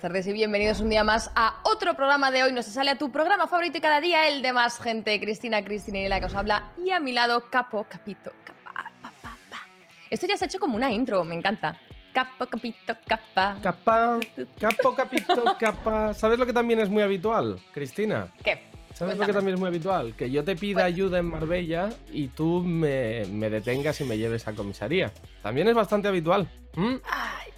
buenas tardes y bienvenidos un día más a otro programa de hoy. Nos sale a tu programa favorito y cada día el de más gente. Cristina, Cristina y la que os habla. Y a mi lado, Capo, Capito, Capa, pa, pa, pa. Esto ya se ha hecho como una intro, me encanta. Capo, Capito, Capa. Capa, capo, capito, capa. ¿Sabes lo que también es muy habitual, Cristina? ¿Qué? ¿Sabes lo que Cuéntame. también es muy habitual? Que yo te pida ayuda en Marbella y tú me, me detengas y me lleves a comisaría. También es bastante habitual. ¿Mm? Ay,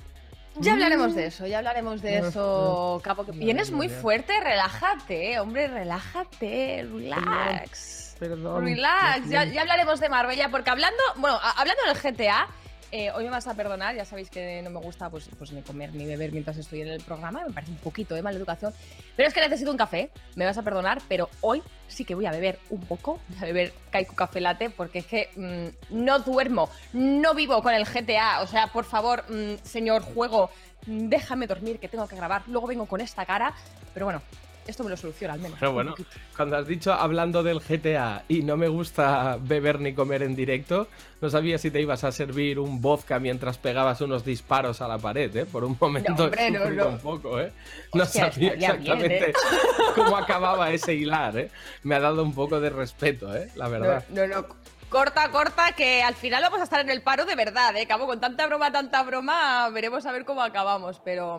ya hablaremos de eso, ya hablaremos de eso, Capo. que Vienes muy fuerte, relájate, hombre, relájate, relax. Perdón. Relax, ya, ya hablaremos de Marbella, porque hablando, bueno, hablando del GTA, eh, hoy me vas a perdonar, ya sabéis que no me gusta pues, pues ni comer ni beber mientras estoy en el programa, me parece un poquito de mala educación, pero es que necesito un café, me vas a perdonar, pero hoy sí que voy a beber un poco, voy a beber Kaiku Café Latte, porque es que mm, no duermo, no vivo con el GTA, o sea, por favor, mm, señor juego, déjame dormir, que tengo que grabar, luego vengo con esta cara, pero bueno, esto me lo soluciona al menos. Pero bueno, cuando has dicho hablando del GTA y no me gusta beber ni comer en directo, no sabía si te ibas a servir un vodka mientras pegabas unos disparos a la pared, ¿eh? Por un momento No, hombre, no, un poco, ¿eh? No Hostia, sabía bien, exactamente ¿eh? cómo acababa ese hilar, ¿eh? Me ha dado un poco de respeto, ¿eh? La verdad. No, no, no. Corta, corta, que al final vamos a estar en el paro de verdad, ¿eh? Cabo, con tanta broma, tanta broma, veremos a ver cómo acabamos, pero...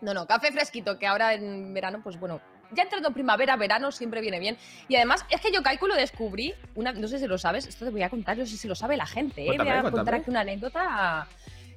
No, no, café fresquito, que ahora en verano, pues bueno, ya entrando primavera, verano, siempre viene bien. Y además, es que yo cálculo descubrí, una, no sé si lo sabes, esto te voy a contar, no sé si lo sabe la gente, ¿eh? Cuéntame, voy a contar cuéntame. aquí una anécdota...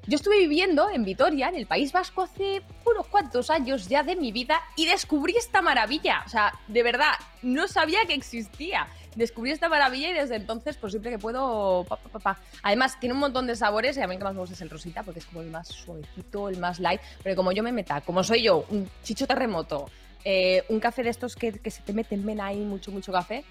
Yo estuve viviendo en Vitoria, en el País Vasco, hace unos cuantos años ya de mi vida y descubrí esta maravilla. O sea, de verdad, no sabía que existía. Descubrí esta maravilla y desde entonces, pues siempre que puedo, pa, pa, pa. Además, tiene un montón de sabores y a mí el que más me gusta es el rosita porque es como el más suavecito, el más light. Pero como yo me meta, como soy yo, un chicho terremoto, eh, un café de estos que, que se te mete en vena ahí mucho, mucho café,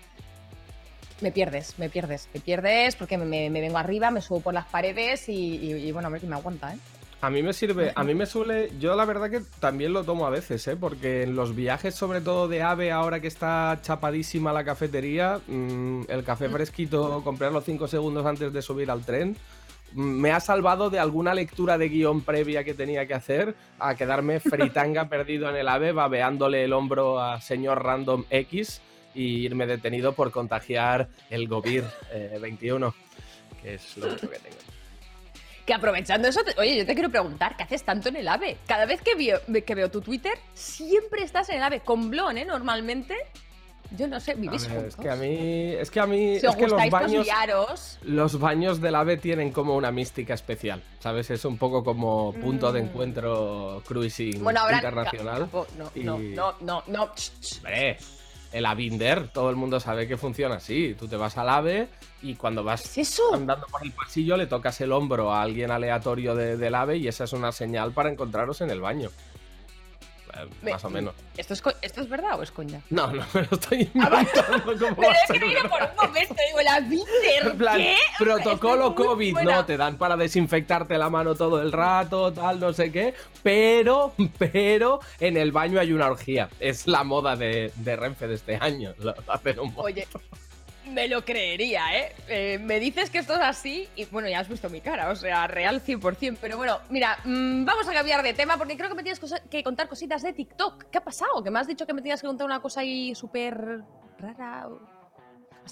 me pierdes, me pierdes, me pierdes porque me, me- me vengo arriba, me subo por las paredes y, y- y, bueno, a ver que me aguanta, ¿eh? A mí me sirve, a mí me suele, yo la verdad que también lo tomo a veces, ¿eh? porque en los viajes, sobre todo de AVE, ahora que está chapadísima la cafetería, mm, el café fresquito, comprarlo cinco segundos antes de subir al tren, mm, me ha salvado de alguna lectura de guion previa que tenía que hacer a quedarme fritanga perdido en el AVE, babeándole el hombro a señor Random X y irme detenido por contagiar el Govir eh, 21, que es lo único que tengo. Que aprovechando eso, te- oye, yo te quiero preguntar, ¿qué haces tanto en el AVE? Cada vez que veo, que veo tu Twitter, siempre estás en el AVE, con Blon, ¿eh? Normalmente. Yo no sé, vivís ver, juntos. es que a mí, es que a mí, si os es que los pues baños, liaros. los baños del AVE tienen como una mística especial, ¿sabes? Es un poco como punto de Mm. encuentro cruising Bueno, ahora... internacional. No, y- no, no, no, no. Hombre, el Avinder, todo el mundo sabe que funciona así. Tú te vas al AVE y cuando vas andando por el pasillo le tocas el hombro a alguien aleatorio de- del AVE y esa es una señal para encontraros en el baño. Eh, Me- más o menos. ¿Esto es, ¿Esto es verdad o es coña? No, no me lo estoy Ah, inventando. ¿cómo Pero he creído por un momento, digo, la plan, ¿qué? protocolo Estoy COVID, no, te dan para desinfectarte la mano todo el rato, tal, no sé qué, pero, pero en el baño hay una orgía. Es la moda de, de Renfe de este año. Lo hacen un. Oye, me lo creería, ¿eh? Eh, Me dices que esto es así y bueno, ya has visto mi cara, o sea, real 100%. Pero bueno, mira, mm, vamos a cambiar de tema porque creo que me tienes que contar cositas de TikTok. ¿Qué ha pasado? Que me has dicho que me tenías que contar una cosa ahí súper rara.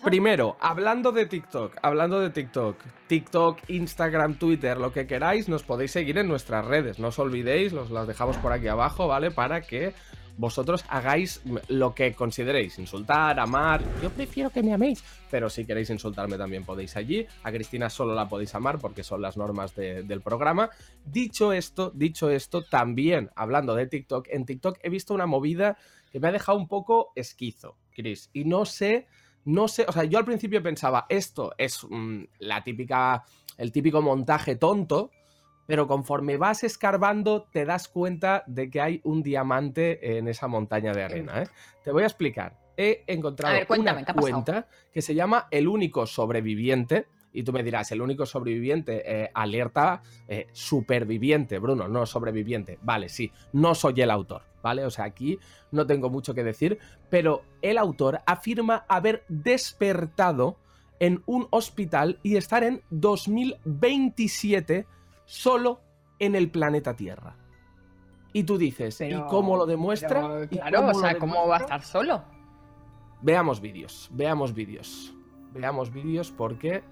Primero, hablando de TikTok, hablando de TikTok, TikTok, Instagram, Twitter, lo que queráis, nos podéis seguir en nuestras redes. No os olvidéis, os las dejamos por aquí abajo, ¿vale? Para que vosotros hagáis lo que consideréis, insultar, amar. Yo prefiero que me améis, pero si queréis insultarme también podéis allí. A Cristina solo la podéis amar porque son las normas de- del programa. Dicho esto, dicho esto, también hablando de TikTok, en TikTok he visto una movida que me ha dejado un poco esquizo, Chris, y no sé no sé, o sea, yo al principio pensaba, esto es mm, la típica, el típico montaje tonto, pero conforme vas escarbando te das cuenta de que hay un diamante en esa montaña de arena. ¿eh? Te voy a explicar. He encontrado A ver, cuéntame, una cuenta que se llama El único sobreviviente. Y tú me dirás, el único sobreviviente, eh, alerta, eh, superviviente, Bruno, no sobreviviente. Vale, sí, no soy el autor, ¿vale? O sea, aquí no tengo mucho que decir, pero el autor afirma haber despertado en un hospital y estar en 2027 solo en el planeta Tierra. Y tú dices, ¿y cómo lo demuestra? claro, o sea, ¿cómo va a estar solo? Veamos vídeos, veamos vídeos. Veamos vídeos porque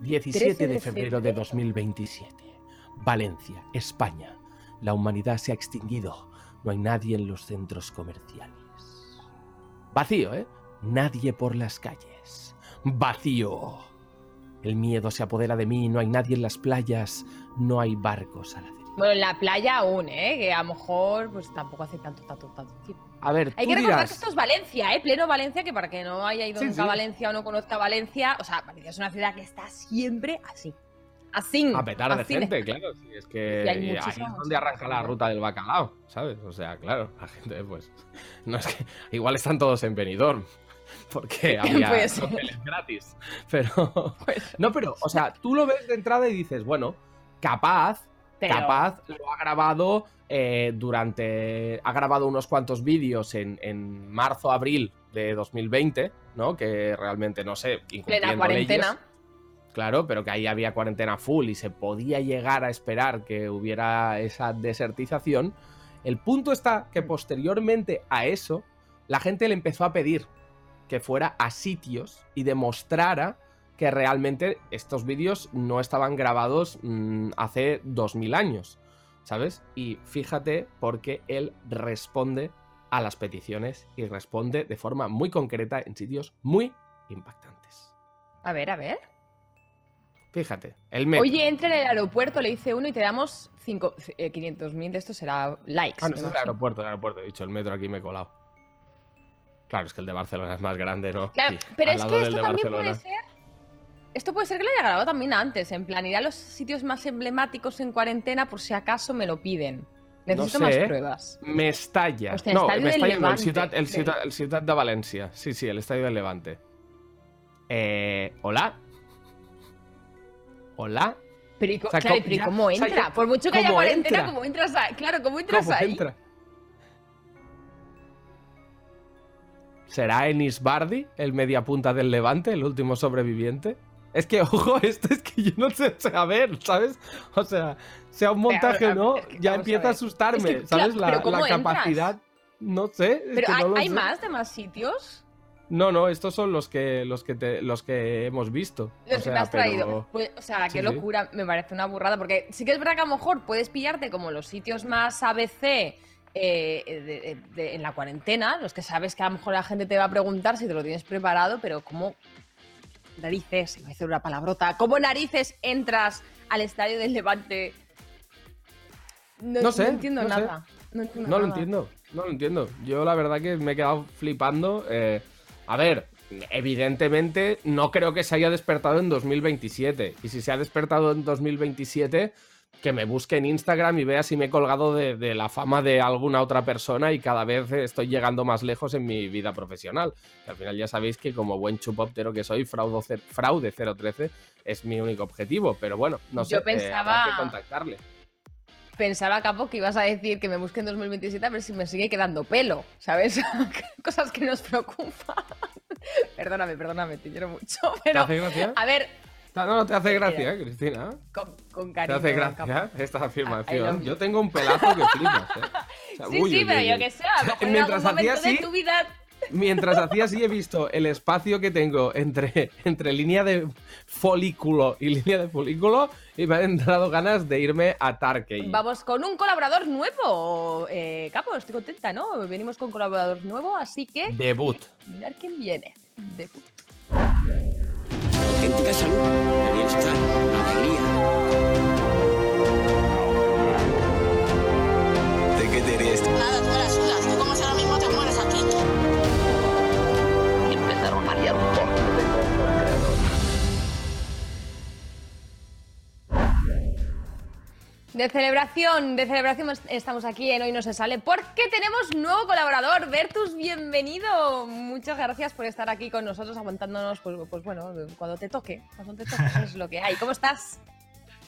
17 de febrero de 2027. Valencia, España. La humanidad se ha extinguido. No hay nadie en los centros comerciales. Vacío, ¿eh? Nadie por las calles. Vacío. El miedo se apodera de mí, no hay nadie en las playas, no hay barcos a la deriva. Bueno, en la playa aún, ¿eh? Que a lo mejor pues tampoco hace tanto, tanto, tanto tiempo. A ver, Hay que recordar que esto es Valencia, ¿eh? Pleno Valencia, que para que no haya ido nunca a Valencia o no conozca Valencia, o sea, Valencia es una ciudad que está siempre así. Así. A petar de gente, claro. Sí, es que ahí es donde arranca la ruta del bacalao, ¿sabes? O sea, claro, la gente, pues. No es que. Igual están todos en Benidorm. Porque había hoteles gratis. Pero. No, pero, o sea, tú lo ves de entrada y dices, bueno, capaz. Capaz lo ha grabado eh, durante. Ha grabado unos cuantos vídeos en, en marzo, abril de 2020, ¿no? Que realmente, no sé, Plena cuarentena. Claro, pero que ahí había cuarentena full y se podía llegar a esperar que hubiera esa desertización. El punto está que posteriormente a eso, la gente le empezó a pedir que fuera a sitios y demostrara que realmente estos vídeos no estaban grabados mm, hace 2000 años, ¿sabes? Y fíjate porque él responde a las peticiones y responde de forma muy concreta en sitios muy impactantes. A ver, a ver. Fíjate, el metro. Oye, entra en el aeropuerto, le dice uno y te damos 500.000 eh, de esto será likes. Ah, no, es el aeropuerto, el aeropuerto. He dicho, el metro aquí me he colado. Claro, es que el de Barcelona es más grande, ¿no? Claro, pero es que esto también puede ser. Esto puede ser que lo haya grabado también antes. En plan, ir a los sitios más emblemáticos en cuarentena por si acaso me lo piden. Necesito más pruebas. Me estalla. no, me estalla el, ciudad, el, ciudad, el ciudad de Valencia. Sí, sí, el estadio del Levante. Eh, Hola. Hola. Pero, cómo entra? Por mucho que haya cuarentena, ¿cómo entras ahí? Claro, ¿cómo entras ahí? ¿Será Enis Bardi, el mediapunta del Levante, el último sobreviviente? Es que, ojo, esto es que yo no sé, a ver, ¿sabes? O sea, sea un montaje o no, ya empieza a, asustarme, ¿sabes? la, capacidad, no sé. Pero hay, más de más sitios. No, no, estos son los que los que te, los que hemos visto. Los que te has traído. Pues, o sea, qué locura, me parece una burrada, porque sí que es verdad que a lo mejor puedes pillarte como los sitios más ABC eh, en la cuarentena, los que sabes que a lo mejor la gente te va a preguntar si te lo tienes preparado, pero ¿cómo narices, voy a decir una palabrota, ¿cómo narices entras al estadio del Levante? No, sé. No entiendo nada. No, lo entiendo, no lo entiendo. Yo la verdad que me he quedado flipando. Eh, a ver, evidentemente no creo que se haya despertado en 2027. Y si se ha despertado en 2027, que me busque en Instagram y vea si me he colgado de, la fama de alguna otra persona y cada vez estoy llegando más lejos en mi vida profesional. al final ya sabéis que como buen chupóptero que soy, fraude, fraude 013 es mi único objetivo. Pero bueno, no sé, Yo pensaba... que contactarle pensaba, Capo, que ibas a decir que me busque en 2027 a ver si me sigue quedando pelo, ¿sabes? Cosas que nos preocupan. perdóname, perdóname, te quiero mucho. Pero. A ver. No, no, te hace gracia, ¿eh, Cristina. Con, con cariño. Te hace gracia esta afirmación. Yo tengo un pelazo que flipas, ¿eh? sí, sí, pero yo que sé, a lo mejor Mientras hacía así, de tu vida mientras hacía así he visto el espacio que tengo entre, entre línea de folículo y línea de folículo y me han entrado ganas de irme a Tarkey. Vamos con un colaborador nuevo, eh, Capo, estoy contenta, ¿no? Venimos con colaborador nuevo, así que... Debut. Mirar quién viene. Debut. Auténtica salud, bienestar, alegría. ¿De qué te ríes? Nada, tú De celebración, de celebración estamos aquí en Hoy No Se Sale porque tenemos nuevo colaborador. Bertus, bienvenido. Muchas gracias por estar aquí con nosotros aguantándonos, pues, pues bueno, cuando te toque, cuando te toque, es lo que hay. ¿Cómo estás?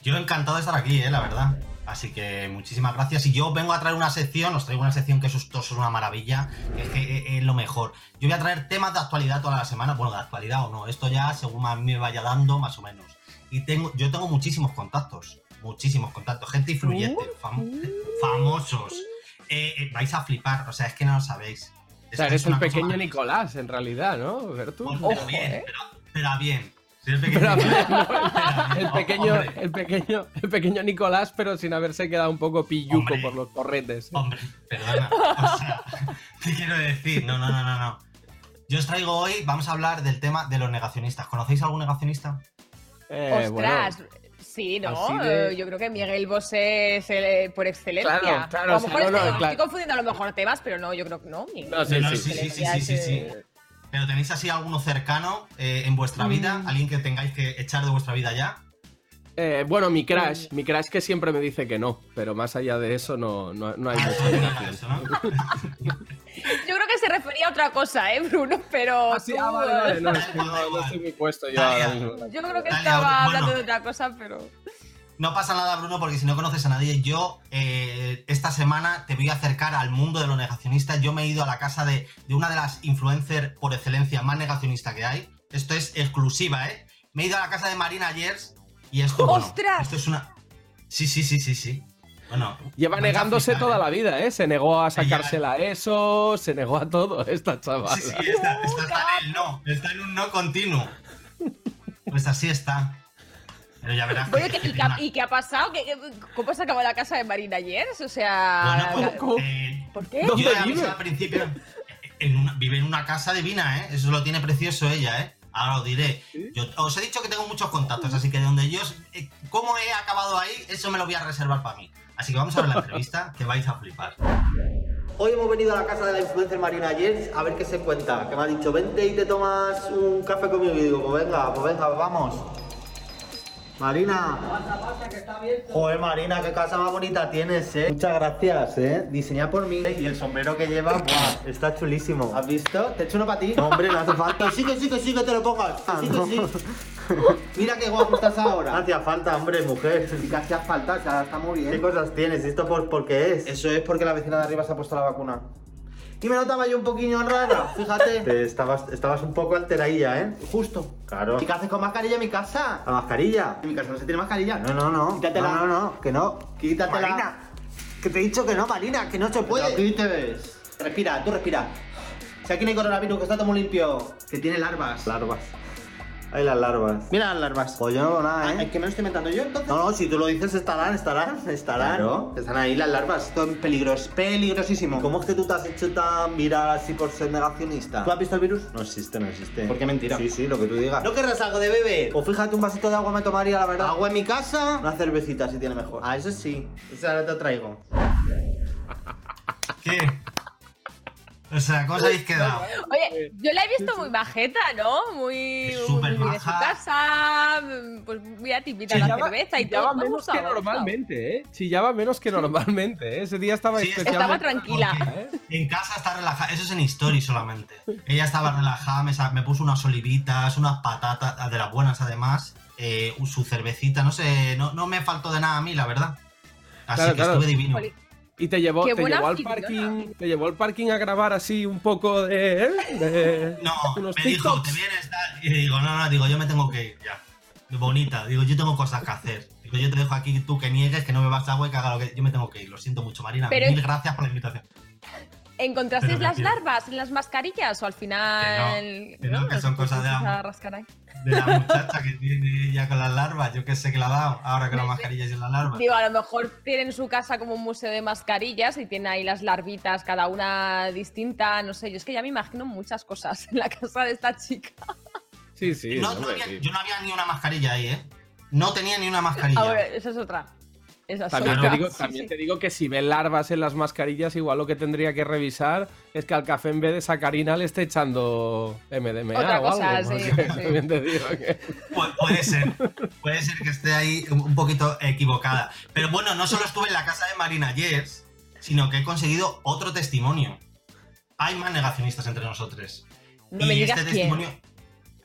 Yo encantado de estar aquí, eh, la verdad. Así que muchísimas gracias. Y yo vengo a traer una sección, os traigo una sección que es, es una maravilla, es que eh, es, lo mejor. Yo voy a traer temas de actualidad toda la semana, bueno, de actualidad o no, esto ya según me vaya dando, más o menos. Y tengo, yo tengo muchísimos contactos muchísimos contactos, gente influyente, fam- famosos. Eh, eh, vais a flipar, o sea, es que no lo sabéis. O sea, Es- eres es el pequeño. Nicolás, en realidad, ¿no, Bertu? Pues, Ojo, pero bien, eh. pero, pero a bien. El pequeño. El pequeño, el pequeño, el pequeño Nicolás, pero sin haberse quedado un poco pilluco Hombre. por los corretes. Hombre, perdona. O sea, ¿qué quiero decir? No, no, no, no, no. Yo os traigo hoy, vamos a hablar del tema de los negacionistas. ¿Conocéis algún negacionista? Eh, Ostras, sí, ¿no? de- Eh, Yo creo que Miguel Bosé es el, eh, por excelencia. Claro, claro, a lo mejor no, estoy, no, claro. estoy confundiendo a lo mejor temas, pero no, yo creo que no. Miguel No, sí, No, sí, sí, sí. sí, sí, sí, sí, sí. Pero tenéis así alguno cercano eh, en vuestra vida, Mm. alguien que tengáis que echar de vuestra vida ya. Eh, bueno, mi crash, mi crash que siempre me dice que no, pero más allá de eso no, no, no hay Ah, mucha. Yo creo que se refería a otra cosa, ¿eh, Bruno? Pero Ah, sí, tú, ah, vale, vale, no, es que no, no estoy muy puesto yo Dalia. ahora mismo. Yo creo que estaba bueno. hablando de otra cosa, pero... No pasa nada, Bruno, porque si no conoces a nadie, yo eh, esta semana te voy a acercar al mundo de los negacionistas. Yo me he ido a la casa de, de una de las influencers por excelencia más negacionista que hay. Esto es exclusiva, ¿eh? Me he ido a la casa de Marina Yers y esto, bueno, ¡Ostras! esto es una... Sí, sí, sí, sí, sí. Bueno, Lleva negándose flipar, toda ¿eh? la vida, ¿eh? Se negó a sacársela eso, se negó a todo esta chavala. Sí, sí, está, está- está en el no, está en un no continuo. Pues así está. Pero ya verás. Oye, que- ¿qué- ¿y, que qué ha- una- y qué ha pasado? ¿Qué- qué- ¿Cómo se acabó la casa de Marina ayer? O sea... Bueno, pues, ¿cómo? eh, ¿Por qué? ¿Dónde yo ya vive? al principio. en una- vive en una casa divina, ¿eh? Eso lo tiene precioso ella, ¿eh? Ahora os diré. Yo os he dicho que tengo muchos contactos, así que de donde yo. eh, ¿Cómo he acabado ahí? Eso me lo voy a reservar para mí. Así que vamos a ver la entrevista, que vais a flipar. Hoy hemos venido a la casa de la influencer Marina Jens a ver qué se cuenta. Que me ha dicho, vente y te tomas un café conmigo. Y digo, pues venga, pues venga, vamos. Marina. Joder, Marina, qué casa más bonita tienes, eh. Muchas gracias, eh. Diseñada por mí. Y el sombrero que lleva, buah, está chulísimo. ¿Has visto? ¿Te echo uno para ti? No, hombre, no hace falta. Sí, que sí, que sí, que te lo pongas. Sí, que sí. Mira qué guapo estás ahora. No hacía falta, hombre, mujer. Sí que hacía falta, o sea, está muy bien. ¿Qué cosas tienes? ¿Y esto por, por qué es? Eso es porque la vecina de arriba se ha puesto la vacuna. Y me notaba yo un poquillo rara, fíjate. Te estabas, estabas un poco alteradilla, ¿eh? Justo. Claro. ¿Y qué haces con mascarilla en mi casa? ¿La mascarilla? En mi casa no se tiene mascarilla. No, no, no. Quítatela. No, no, no, que no. Quítatela. Marina. Que te he dicho que no, Marina, que no se puede. Aquí te ves. Respira, tú respira. Si aquí no hay coronavirus, que está todo muy limpio. Que tiene larvas. Larvas. Hay las larvas. Mira las larvas. Pues yo no veo nada, ¿eh? ¿Que me lo estoy inventando yo entonces? No, no, si tú lo dices, estarán, estarán, estarán. Claro. Están ahí las larvas. Esto es peligros, peligrosísimo. ¿Cómo es que tú te has hecho tan viral así por ser negacionista? ¿Tú has visto el virus? No existe, no existe. ¿Por qué mentira? Sí, sí, lo que tú digas. ¿No querrás algo de beber? Pues fíjate, un vasito de agua me tomaría, la verdad. ¿Agua en mi casa? Una cervecita si tiene mejor. Ah, eso sí. Eso ahora te traigo. ¿Qué? O sea, ¿cómo os habéis quedado? Oye, yo la he visto muy majeta, ¿no? Muy, Es muy súper muy de su casa. Pues mira, te invita a la cerveza y chillaba todo. Menos que normalmente, ¿eh? Chillaba menos que normalmente, ¿eh? Ese día estaba Sí, especialmente... Estaba tranquila. ¿eh? En casa está relajada, eso es en story solamente. Ella estaba relajada, me, puso unas olivitas, unas patatas, de las buenas además, eh, su cervecita, no sé, no, no me faltó de nada a mí, la verdad. Así Claro, que claro. estuve divino. Y te llevó, te llevó al parking, te llevó al parking a grabar así un poco de, de No, unos me dijo, te vienes. Y digo, no, no, digo, yo me tengo que ir ya. Bonita, digo, yo tengo cosas que hacer. Digo, yo te dejo aquí tú que niegues, que no me vas agua y que haga lo que. Yo me tengo que ir, lo siento mucho, Marina. Pero- Mil gracias por la invitación. ¿Encontrasteis las larvas en las mascarillas o al final.? que no, que son Os cosas de pusisteis amo. a rascar ahí? De la muchacha que tiene ella con las larvas, yo que sé que la ha dado, ahora que la mascarilla es en las larvas. Digo, a lo mejor tienen en su casa como un museo de mascarillas y tiene ahí las larvitas, cada una distinta. No sé, yo es que ya me imagino muchas cosas en la casa de esta chica. Sí, sí. No, no hombre, había- sí. yo no había ni una mascarilla ahí, ¿eh? No tenía ni una mascarilla. Ahora, esa es otra. También, te digo, también sí. te digo que si ve larvas en las mascarillas, igual lo que tendría que revisar es que al café en vez de sacarina le esté echando MDMA Otra o cosa, algo. sí. También te digo que... Pu- puede ser, puede ser que esté ahí un poquito equivocada. Pero bueno, no solo estuve en la casa de Marina Yes, sino que he conseguido otro testimonio. Hay más negacionistas entre nosotros. No me y digas este quién. testimonio,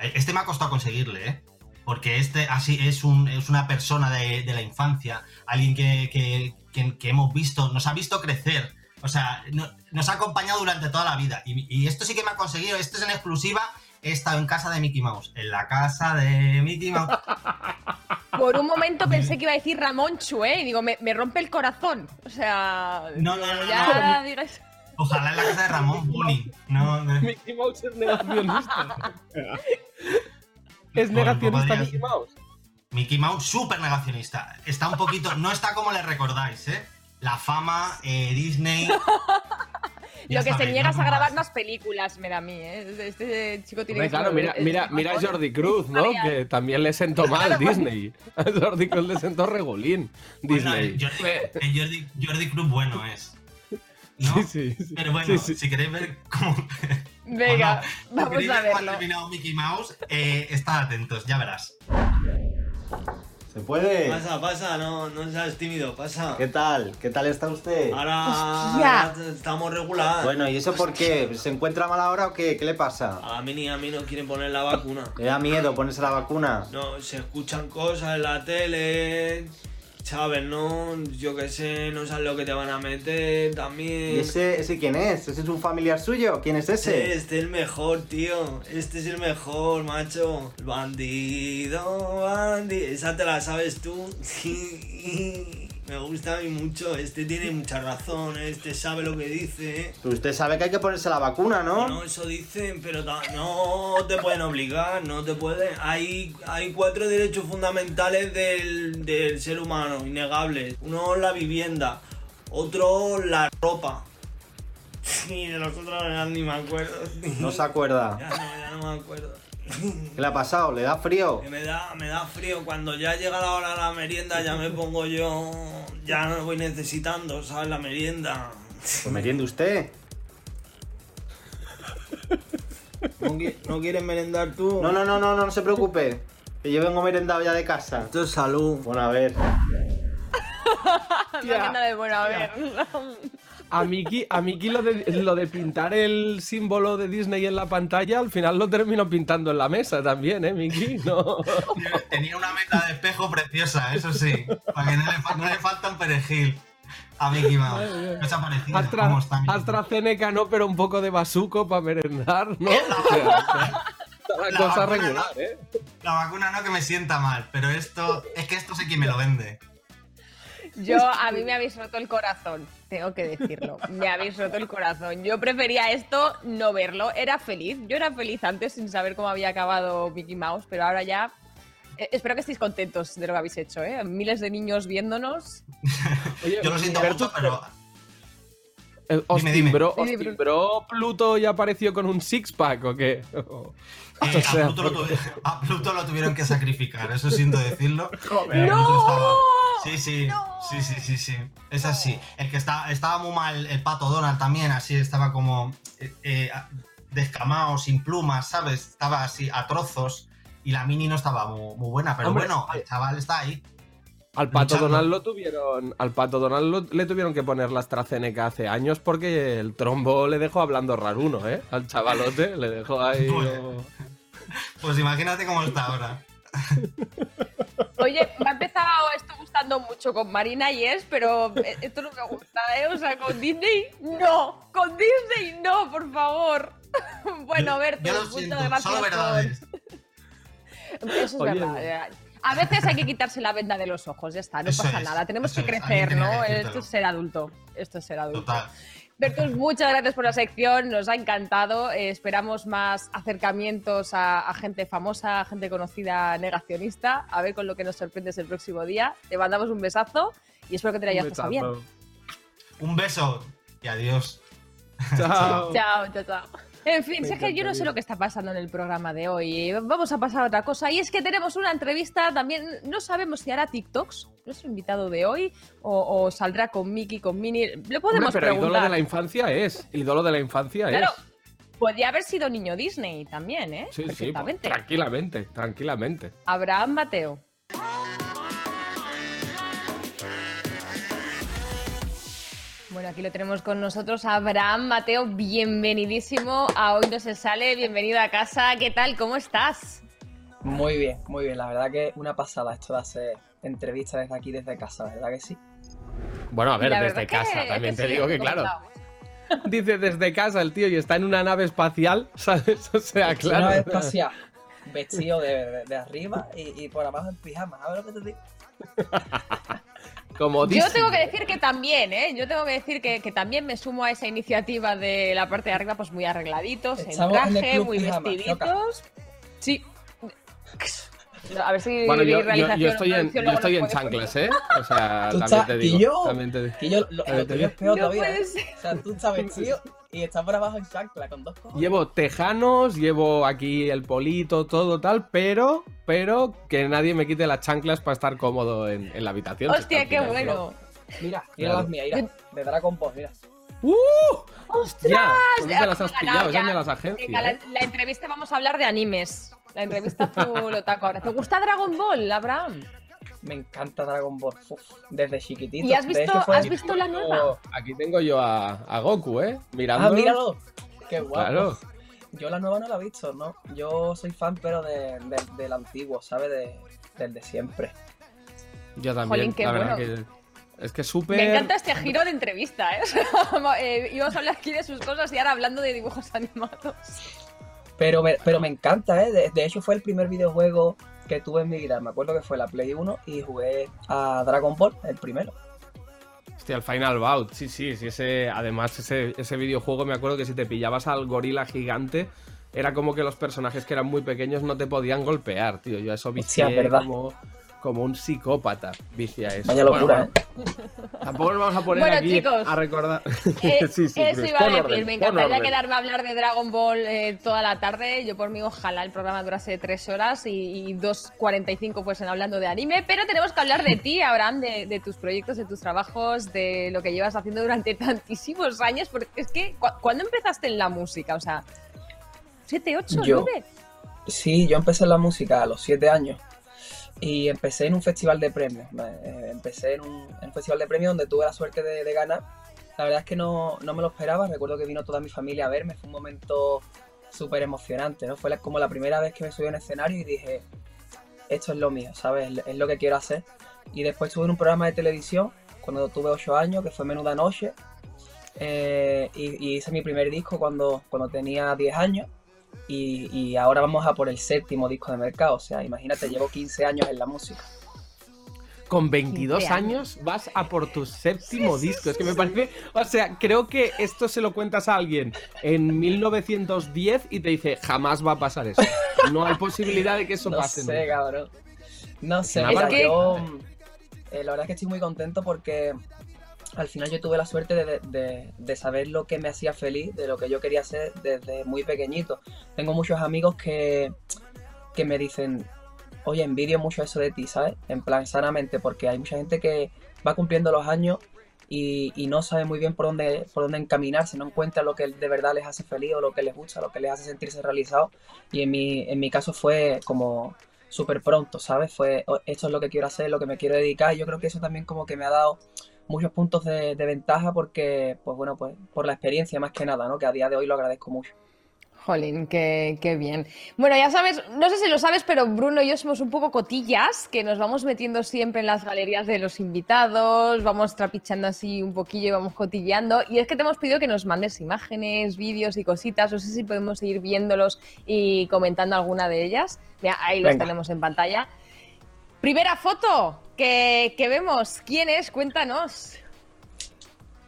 eh, este me ha costado conseguirle, ¿eh? Porque este así es, un, es una persona de, de la infancia, alguien que, que- que- que hemos visto, nos ha visto crecer. O sea, no- nos ha acompañado durante toda la vida. Y, y esto sí que me ha conseguido, esto es en exclusiva. He estado en casa de Mickey Mouse. En la casa de Mickey Mouse. Por un momento pensé que iba a decir Ramón Chu, ¿eh? Y digo, me, me rompe el corazón. O sea. No, no, no, ya digáis- Ojalá en la casa de Ramón Bullying. No, no. Mickey Mouse es negacionista. ¿Es Pues, negacionista Mickey. Mouse? Mickey Mouse, súper negacionista. Está un poquito. No está como le recordáis, ¿eh? La fama, eh, Disney. Lo que se niega no es a grabar más películas, me da a mí, ¿eh? Este chico tiene Hombre, que claro, mira, mira, mira a Jordi Cruz, ¿no? Que también le sentó mal Disney. A Jordi Cruz le sentó regulín. Bueno, Disney. el Jordi, el Jordi, Jordi Cruz bueno es. ¿No? Sí, sí, sí. Pero bueno, Sí, sí. si queréis ver cómo. Venga, no, si vamos queréis a ver cómo ha verlo. terminado Mickey Mouse, eh, estad atentos, ya verás. ¿Se puede? Pasa, pasa, no, no seas tímido, pasa. ¿Qué tal? ¿Qué tal está usted? Ahora Hostia. estamos regular. Bueno, ¿y eso por qué? ¿Se encuentra mal ahora o qué? ¿Qué le pasa? A mí ni a mí no quieren poner la vacuna. ¿Le da miedo ponerse la vacuna? No, se escuchan cosas en la tele, ¿sabes? No, yo qué sé, no sabes lo que te van a meter también. ¿Y ese, ese quién es? ¿Ese es un familiar suyo? ¿Quién es ese? este es el mejor, tío. Este es el mejor, macho. Bandido, bandido. Esa te la sabes tú. Me gusta a mí mucho. Este tiene mucha razón. Este sabe lo que dice. ¿eh? Pero usted sabe que hay que ponerse la vacuna, ¿no? No, eso dicen, pero no te pueden obligar, no te pueden. Hay, hay cuatro derechos fundamentales del, del ser humano, innegables. Uno la vivienda, otro la ropa. Y de los otros ya ni me acuerdo. No se acuerda. Ya no, ya no me acuerdo. ¿Qué le ha pasado? ¿Le da frío? Me da, me da frío. Cuando ya llega la hora de la merienda ya me pongo yo... Ya no voy necesitando, ¿sabes? La merienda. Pues meriende usted. ¿No, qui- no quieres merendar tú? No, no, no, no, no, no se preocupe. Que yo vengo merendado ya de casa. Esto es salud. Bueno, a ver. Nada de bueno, a ver. A Mickey, a Mickey lo, de, lo de pintar el símbolo de Disney en la pantalla, al final lo terminó pintando en la mesa también, ¿eh, Mickey? No. Tenía una meta de espejo preciosa, eso sí. Para que no le, no le falta un perejil a Mickey Mouse. No se ha parecido. Astra, ¿Cómo está? AstraZeneca no, pero un poco de basuco para merendar, ¿no? O sea, la La cosa vacuna regular, no. ¿eh? La vacuna no que me sienta mal, pero esto... Es que esto sé quién me lo vende. Yo, a mí me habéis roto el corazón, tengo que decirlo. Me habéis roto el corazón. Yo prefería esto no verlo. Era feliz. Yo era feliz antes sin saber cómo había acabado Mickey Mouse, pero ahora ya. eh, espero que estéis contentos de lo que habéis hecho, ¿eh? Miles de niños viéndonos. Oye, Yo lo siento mucho, pero... eh, ¿Os Dime, dime. timbró, os Dime, Bruno. timbró Pluto y apareció con un six-pack o qué? Eh, o sea, a, Pluto lo tuvi- a Pluto lo tuvieron que sacrificar, eso siento decirlo. Joder. ¡No! estaba- Sí, sí, sí, sí, sí, sí. Es así. El que está, estaba muy mal, el pato Donald también, así estaba como eh, eh, descamado, sin plumas, ¿sabes? Estaba así a trozos y la mini no estaba muy, muy buena, pero Hombre, bueno, el chaval está ahí. Al pato Luchando. Donald lo tuvieron. Al pato Donald lo- le tuvieron que poner la AstraZeneca hace años porque el trombo le dejó hablando raruno, ¿eh? Al chavalote le dejó ahí. Bueno. Pues imagínate cómo está ahora. Oye, me ha empezado esto gustando mucho con Marina y es, pero eh, esto no me gusta, ¿eh? O sea, con Disney, no. Con Disney, no, por favor. Bueno, Yo- Berto, yo lo siento, gracias. solo verdades. Eso es Oye. verdad. eh. A veces hay que quitarse la venda de los ojos, ya está, no Eso pasa es, nada. Tenemos eso que crecer, ¿no? que Esto es ser adulto. Esto es ser adulto. Total. Bertus, muchas gracias por la sección, nos ha encantado. Eh, esperamos más acercamientos a, a gente famosa, a gente conocida negacionista. A ver con lo que nos sorprendes el próximo día. Te mandamos un besazo y espero que te lo hayas pasado bien. Un beso y adiós. Chao. Chao, chao, chao. En fin, es que yo no sé lo que está pasando en el programa de hoy. Vamos a pasar a otra cosa. Y es que tenemos una entrevista también. No sabemos si hará TikToks, nuestro invitado de hoy, o, o saldrá con Mickey, con Minnie. Le Hombre, podemos pero ídolo preguntar. de la infancia es. Ídolo de la infancia Claro, es. podría haber sido niño Disney también, ¿eh? Sí, sí, pues, tranquilamente, tranquilamente. Abraham Mateo. Bueno, aquí lo tenemos con nosotros, Abraham Mateo. Bienvenidísimo a Hoy No Se Sale. Bienvenido a casa. ¿Qué tal? ¿Cómo estás? Muy bien, muy bien. La verdad que una pasada esto de hacer entrevistas desde aquí, desde casa, la verdad que sí. Bueno, a ver, desde casa, también que te sí, digo que, claro. Dice desde casa el tío y está en una nave espacial, ¿sabes? O sea, claro. Una vez espacial. vestido de, de- de arriba y, y por abajo en pijama. ¿Sabes lo que te digo? Como Yo tengo que decir que también, ¿eh? Yo tengo que decir que, que también me sumo a esa iniciativa de la parte de arriba, pues muy arregladitos, en traje, muy pijama, vestiditos. Sí. A ver si Bueno, yo, yo- yo estoy en, yo estoy en chanclas, ¿eh? O sea, Tú también te y digo. yo- también te digo. Que yo, lo, También lo tuyo es peor No todavía. ¿eh? O sea, tú estás vestido y estás por abajo en chancla con dos cosas. Llevo tejanos, llevo aquí el polito, todo tal, pero, pero que nadie me quite las chanclas para estar cómodo en, en la habitación. Hostia, qué final, bueno. Mira, mira Claro. las mías, mira. De Dragon Ball, mira. ¡Uh! ¡Ostras! Ya, ¿dónde te las has pillado? Ya. de las agencias. Venga, la, ¿eh? la entrevista vamos a hablar de animes. La entrevista lo taco ahora. ¿Te gusta Dragon Ball, Abraham? Me encanta Dragon Ball. Uf, desde chiquitito. ¿Y has visto- hecho, has visto la nueva? Aquí tengo yo a, a Goku, ¿eh? Mirando. Ah, míralo. Qué guapo. Claro. Yo la nueva no la he visto, ¿no? Yo soy fan, pero de, de- del antiguo, ¿sabes? De, del de siempre. Yo también, Jolín, qué la verdad bueno. que. Es que súper. Me encanta este giro de entrevista, ¿eh? Eh, íbamos a hablar aquí de sus cosas y ahora hablando de dibujos animados. Pero me, pero me encanta, ¿eh? De, de hecho, fue el primer videojuego que tuve en mi vida. Me acuerdo que fue la Play 1 y jugué a Dragon Ball, el primero. Hostia, el Final Bout, sí, sí, sí, ese, además ese, ese videojuego me acuerdo que si te pillabas al gorila gigante, era como que los personajes que eran muy pequeños no te podían golpear, tío. Yo a eso vicié Hostia, verdad. como, como un psicópata, vicia eso. Vaya Bueno, locura, ¿eh? bueno, Tampoco nos vamos a poner Bueno, aquí chicos, a recordar. Eh, Sí, sí, eso Cruz, iba a decir, orden, me encantaría quedarme a hablar de Dragon Ball eh, toda la tarde. Yo por mí ojalá el programa durase tres horas y, y 2.45 fuesen hablando de anime, pero tenemos que hablar de ti, Abraham, de, de tus proyectos, de tus trabajos, de lo que llevas haciendo durante tantísimos años, porque es que, ¿cu- ¿cuándo empezaste en la música? O sea, ¿siete, ocho, Yo. nueve? Sí, yo empecé en la música a los 7 años y empecé en un festival de premios. Eh, Empecé en un, festival de premios donde tuve la suerte de, ganar. La verdad es que no, no me lo esperaba. Recuerdo que vino toda mi familia a verme. Fue un momento súper emocionante, ¿no? Fue como la primera vez que me subí a un escenario y dije, esto es lo mío, ¿sabes? Es lo que quiero hacer. Y después estuve en un programa de televisión cuando tuve 8 años, que fue Menuda Noche. Eh, y, y hice mi primer disco cuando, cuando tenía 10 años. Y, y ahora vamos a por el séptimo disco de mercado. O sea, imagínate, llevo 15 años en la música. Con 22 15 años vas a por tu séptimo disco. Es que me parece. O sea, creo que esto se lo cuentas a alguien en 1910 y te dice, jamás va a pasar eso. No hay posibilidad de que eso no pase. sé, nunca". cabrón. No sé, Es mira, que- yo. eh, la verdad es que estoy muy contento porque al final yo tuve la suerte de, de- de saber lo que me hacía feliz, de lo que yo quería hacer desde muy pequeñito. Tengo muchos amigos que, que me dicen, oye, envidio mucho eso de ti, ¿sabes? En plan, sanamente, porque hay mucha gente que va cumpliendo los años y, y no sabe muy bien por dónde, por dónde encaminarse, no encuentra lo que de verdad les hace feliz o lo que les gusta, lo que les hace sentirse realizados. Y en mi, en mi caso fue como súper pronto, ¿sabes? Fue, "Oh, esto es lo que quiero hacer, lo que me quiero dedicar. Y yo creo que eso también como que me ha dado muchos puntos de, de ventaja porque, pues bueno, pues por la experiencia más que nada, ¿no? Que a día de hoy lo agradezco mucho. Jolín, qué, qué bien. Bueno, ya sabes, no sé si lo sabes, pero Bruno y yo somos un poco cotillas, que nos vamos metiendo siempre en las galerías de los invitados, vamos trapichando así un poquillo y vamos cotilleando. Y es que te hemos pedido que nos mandes imágenes, vídeos y cositas. No sé si podemos seguir viéndolos y comentando alguna de ellas. Mira, ahí los Venga. tenemos en pantalla. Primera foto que, que vemos. ¿Quién es? Cuéntanos.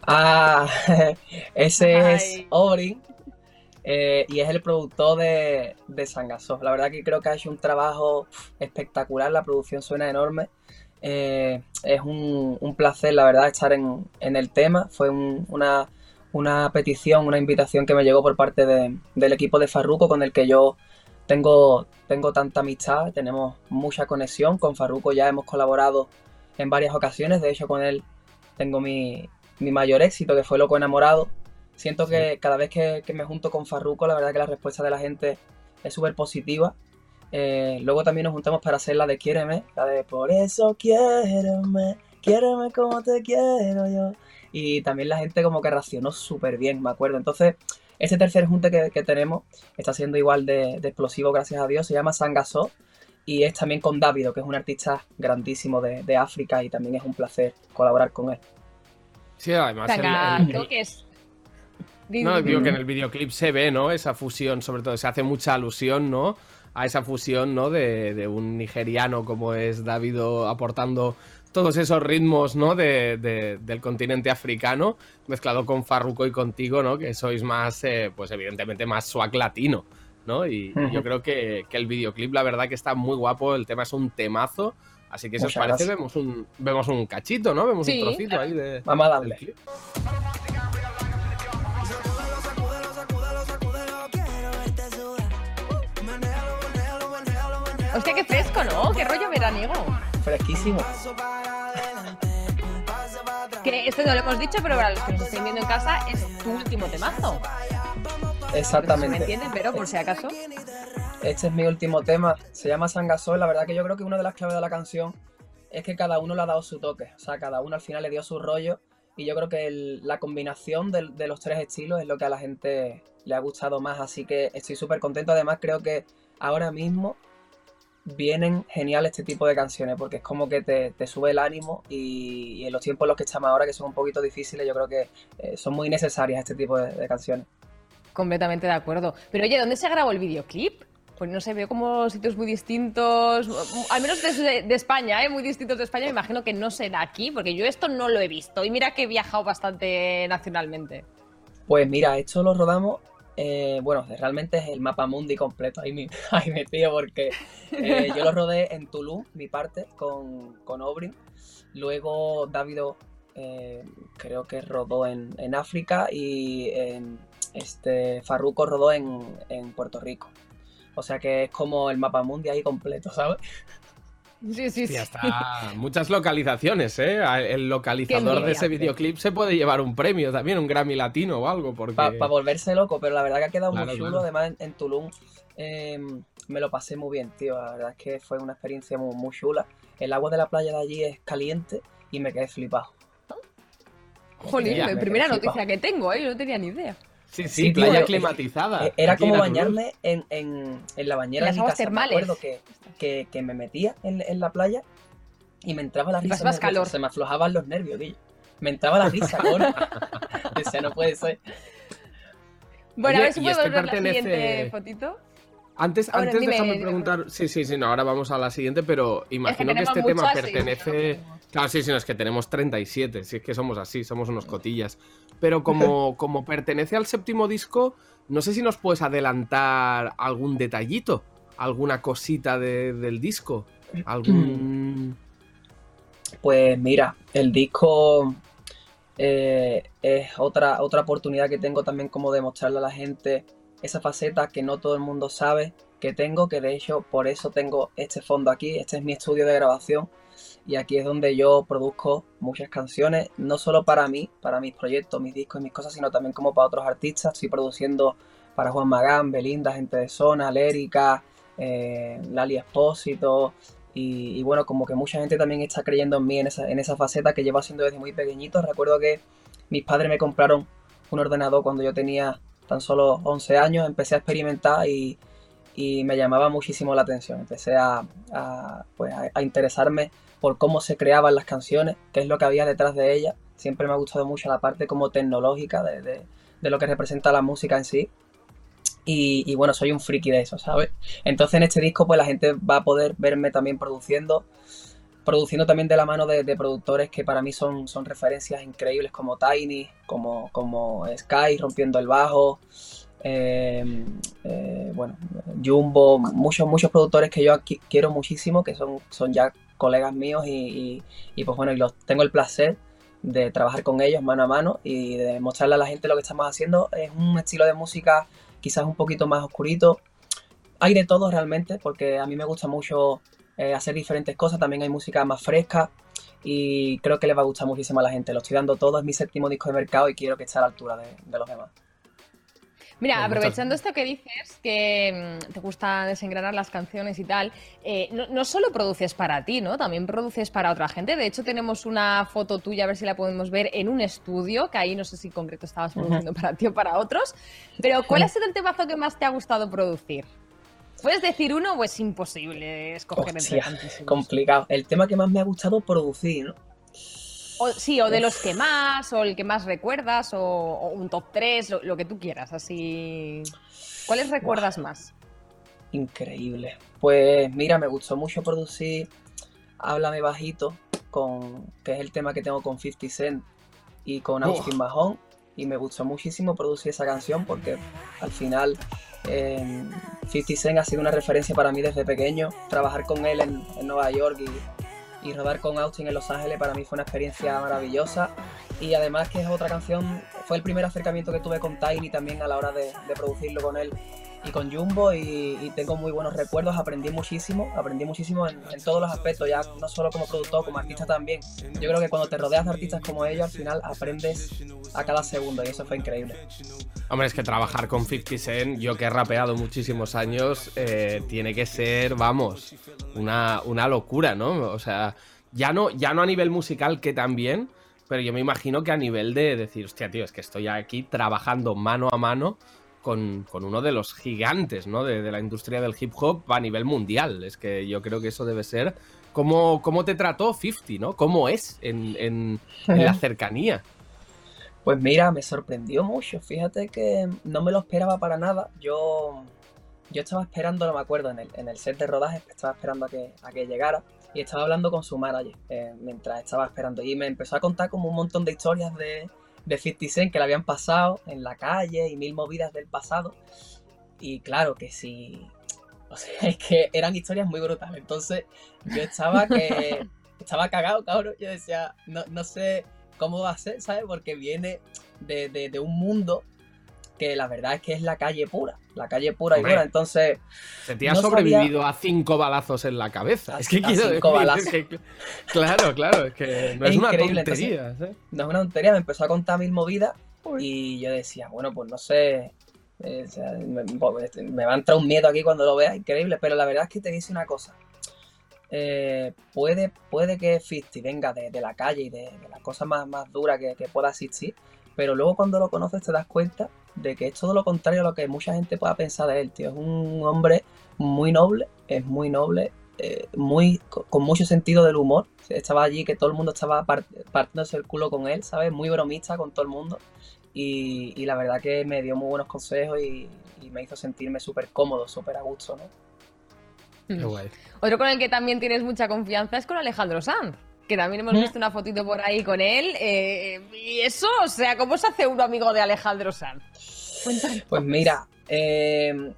Ah, ese es. Orin eh, y es el productor de, de Sangasó. La verdad que creo que ha hecho un trabajo espectacular, la producción suena enorme. Eh, es un, un placer, la verdad, estar en, en el tema. Fue un- una, una petición, una invitación que me llegó por parte de- del equipo de Farruko con el que yo tengo, tengo tanta amistad, tenemos mucha conexión. Con Farruko ya hemos colaborado en varias ocasiones, de hecho con él tengo mi, mi mayor éxito, que fue Loco Enamorado. Siento que cada vez que, que me junto con Farruko, la verdad que la respuesta de la gente es súper positiva. Eh, luego también nos juntamos para hacer la de Quiéreme, la de Por eso quiéreme, quiéreme como te quiero yo. Y también la gente como que reaccionó súper bien, me acuerdo. Entonces, este tercer junte que, que tenemos está siendo igual de, de explosivo, gracias a Dios. Se llama Sangasó y es también con Davido, que es un artista grandísimo de, de África y también es un placer colaborar con él. Sí, además. el- que es. No, di- digo que en el videoclip se ve, ¿no? Esa fusión, sobre todo, se hace mucha alusión, ¿no? a esa fusión, ¿no? De, de un nigeriano como es Davido aportando todos esos ritmos, ¿no? De, de- del continente africano, mezclado con Farruko y contigo, ¿no? Que sois más, eh, pues evidentemente más swag latino, ¿no? Y, y yo creo que, que el videoclip, la verdad que está muy guapo, el tema es un temazo. Así que si os parece, gracias. vemos un, vemos un cachito, ¿no? Vemos Sí, un trocito ahí de, Vamos a del darle. clip. Hostia, qué fresco, ¿no? Qué rollo veraniego. Fresquísimo. Que esto no lo hemos dicho, pero para los que nos estén viendo en casa, es tu último temazo. ¿Me Exactamente. entienden? Pero por si acaso. Este es mi último tema. Se llama Sangasol. La verdad que yo creo que una de las claves de la canción es que cada uno le ha dado su toque. O sea, cada uno al final le dio su rollo. Y yo creo que el- la combinación del- de, los tres estilos es lo que a la gente le ha gustado más. Así que estoy súper contento. Además, creo que ahora mismo vienen genial este tipo de canciones porque es como que te, te sube el ánimo y, y en los tiempos en los que estamos ahora que son un poquito difíciles yo creo que eh, son muy necesarias este tipo de- de canciones. Completamente de acuerdo. Pero oye, ¿dónde se grabó el videoclip? Pues no sé, veo como sitios muy distintos, al menos de, de España, ¿eh? muy distintos de España. Me imagino que no será aquí, porque yo esto no lo he visto. Y mira que he viajado bastante nacionalmente. Pues mira, esto lo rodamos, eh, bueno, realmente es el mapa mundi completo ahí, mi- ahí porque eh, yo lo rodé en Tulum, mi parte, con, con Obrin. Luego Davido eh, creo que rodó en, en África y este, Farruko rodó en, en Puerto Rico. O sea que es como el mapa mundi ahí completo, ¿sabes? Sí, sí, sí. Ya está. Muchas localizaciones, ¿eh? El localizador de ese videoclip se puede llevar un premio también, un Grammy latino o algo, porque... Para volverse loco, pero la verdad que ha quedado Claro, muy chulo. claro. Además, en, en Tulum eh, me lo pasé muy bien, tío. La verdad es que fue una experiencia muy, muy chula. El agua de la playa de allí es caliente y me quedé flipado. Jolín, primera noticia flipado. que tengo, ¿eh? No tenía ni idea. Sí, sí, Sí, tío, playa yo- climatizada. Eh, Era como bañarme en, en- en la bañera Las de mi aguas casa. termales. Me acuerdo que, que, que me metía en, en la playa y me entraba la risa. nerviosa, calor. Se me aflojaban los nervios, tío. Me entraba la risa, coño. Decía, no puede ser. Bueno, a Oye, ver si puedo este ver la pertenece- siguiente fotito. Antes, Ahora, antes dime, déjame dime. preguntar. Sí, sí, sí, no, ahora vamos a la siguiente, pero imagino que, tenemos este tema muchas, sí. pertenece. Claro, sí, sí, no, es que tenemos 37, si es que somos así, somos unos cotillas. Pero como, como pertenece al séptimo disco, no sé si nos puedes adelantar algún detallito, alguna cosita de- del disco. Algún. Pues mira, el disco eh, es otra, otra oportunidad que tengo también como de mostrarle a la gente esa faceta que no todo el mundo sabe que tengo, que de hecho por eso tengo este fondo aquí, este es mi estudio de grabación y aquí es donde yo produzco muchas canciones, no solo para mí, para mis proyectos, mis discos y mis cosas, sino también como para otros artistas. Estoy produciendo para Juan Magán, Belinda, Gente de Zona, Lérica, eh, Lali Espósito, y, bueno, como que mucha gente también está creyendo en mí en esa, en esa faceta que llevo haciendo desde muy pequeñito. Recuerdo que mis padres me compraron un ordenador cuando yo tenía tan solo 11 años, empecé a experimentar y, y me llamaba muchísimo la atención. Empecé a, pues, a interesarme por cómo se creaban las canciones, qué es lo que había detrás de ellas. Siempre me ha gustado mucho la parte como tecnológica de, de- lo que representa la música en sí. Y, y bueno, soy un friki de eso, ¿sabes? Entonces en este disco pues la gente va a poder verme también produciendo, produciendo también de la mano de, de productores que para mí son, son referencias increíbles como Tiny, como, como Sky rompiendo el bajo, eh, eh, bueno, Jumbo, muchos, muchos productores que yo quiero muchísimo, que son, son ya colegas míos y, y- pues bueno, y los, tengo el placer de trabajar con ellos mano a mano y de mostrarle a la gente lo que estamos haciendo. Es un estilo de música quizás un poquito más oscurito. Hay de todo realmente, porque a mí me gusta mucho eh, hacer diferentes cosas. También hay música más fresca y creo que les va a gustar muchísimo a la gente. Lo estoy dando todo, es mi séptimo disco de mercado y quiero que esté a la altura de los demás. Mira, Pues aprovechando esto que dices, que mm, te gusta desengranar las canciones y tal, eh, no, no solo produces para ti, ¿no? También produces para otra gente. De hecho, tenemos una foto tuya, a ver si la podemos ver, en un estudio, que ahí no sé si en concreto estabas produciendo para ti o para otros. Pero, ¿cuál ha sido el temazo que más te ha gustado producir? ¿Puedes decir uno o es imposible escoger entre Hostia, tantísimos? complicado. El tema que más me ha gustado producir, ¿no? O, sí, o de los que más, o el que más recuerdas, o, o un top 3, lo, lo que tú quieras, así. ¿Cuáles recuerdas más? Increíble. Pues mira, me gustó mucho producir Háblame Bajito, con, que es el tema que tengo con 50 Cent y con Austin Mahone. Y me gustó muchísimo producir esa canción porque al final eh, 50 Cent ha sido una referencia para mí desde pequeño. Trabajar con él en, en Nueva York y, y rodar con Austin en Los Ángeles para mí fue una experiencia maravillosa. Y además que es otra canción, fue el primer acercamiento que tuve con Tiny también a la hora de, de producirlo con él y con Jumbo y, tengo muy buenos recuerdos, aprendí muchísimo, aprendí muchísimo en, en, todos los aspectos, ya no solo como productor, como artista también. Yo creo que cuando te rodeas de artistas como ellos, al final aprendes a cada segundo y eso fue increíble. Hombre, es que trabajar con 50 Cent, yo que he rapeado muchísimos años, eh, tiene que ser, vamos, una, una locura, ¿no? O sea, ya no, ya no a nivel musical que también, pero yo me imagino que a nivel de decir, hostia, tío, es que estoy aquí trabajando mano a mano con, con, uno de los gigantes ¿no? de, de, la industria del hip hop a nivel mundial. Es que yo creo que eso debe ser. ¿Cómo, cómo te trató 50, ¿no? ¿Cómo es en, en, en, la cercanía? Pues mira, me sorprendió mucho. Fíjate que no me lo esperaba para nada. Yo, yo estaba esperando, no me acuerdo, en el, en el set de rodaje, estaba esperando a que, a que llegara y estaba hablando con su manager eh, mientras estaba esperando. Y me empezó a contar como un montón de historias de, de 50 Cent que le habían pasado en la calle y mil movidas del pasado. Y claro que sí. O sea, es que eran historias muy brutales. Entonces, yo estaba que. estaba cagado, cabrón. Yo decía, no, no sé cómo va a ser, ¿sabes? Porque viene de, de, de, un mundo que la verdad es que es la calle pura. La calle pura Hombre, y pura. Entonces. Se te ha no sobrevivido sabía... a cinco balazos en la cabeza. A, es que quiero cinco decir balazos. que, Claro, claro. Es que no es, es una tontería. Entonces, ¿eh? No es una tontería. Me empezó a contar mil movidas. Y yo decía, bueno, pues no sé. Eh, o sea, me, me, va a entrar un miedo aquí cuando lo vea, increíble, pero la verdad es que te dice una cosa. Eh, puede, puede que 50 venga de, de, la calle y de, de las cosas más, más duras que, que, pueda existir, pero luego cuando lo conoces te das cuenta de que es todo lo contrario a lo que mucha gente pueda pensar de él, tío. Es un hombre muy noble, es muy noble, eh, muy con mucho sentido del humor. Estaba allí que todo el mundo estaba part, partiéndose el culo con él, ¿sabes? Muy bromista con todo el mundo. Y, y, la verdad que me dio muy buenos consejos y, y me hizo sentirme súper cómodo, súper a gusto, ¿no? Qué guay. Otro con el que también tienes mucha confianza es con Alejandro Sanz, que también hemos visto una fotito por ahí con él. Eh, y eso, o sea, ¿cómo se hace un amigo de Alejandro Sanz? Pues mira, eh,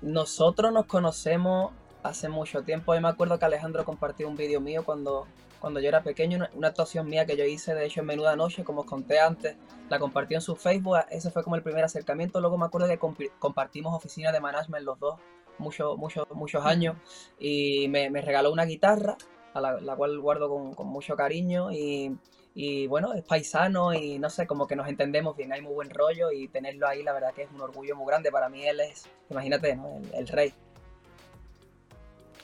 nosotros nos conocemos hace mucho tiempo. Yo me acuerdo que Alejandro compartió un vídeo mío cuando, cuando yo era pequeño, una, una, actuación mía que yo hice, de hecho, en Menuda Noche, como os conté antes, la compartió en su Facebook, ese fue como el primer acercamiento, luego me acuerdo que comp compartimos oficina de management los dos, muchos, muchos, muchos años, y me, me regaló una guitarra, a la, la cual guardo con, con mucho cariño, y, y, bueno, es paisano, y no sé, como que nos entendemos bien, hay muy buen rollo, y tenerlo ahí, la verdad que es un orgullo muy grande, para mí él es, imagínate, ¿no? el, el rey.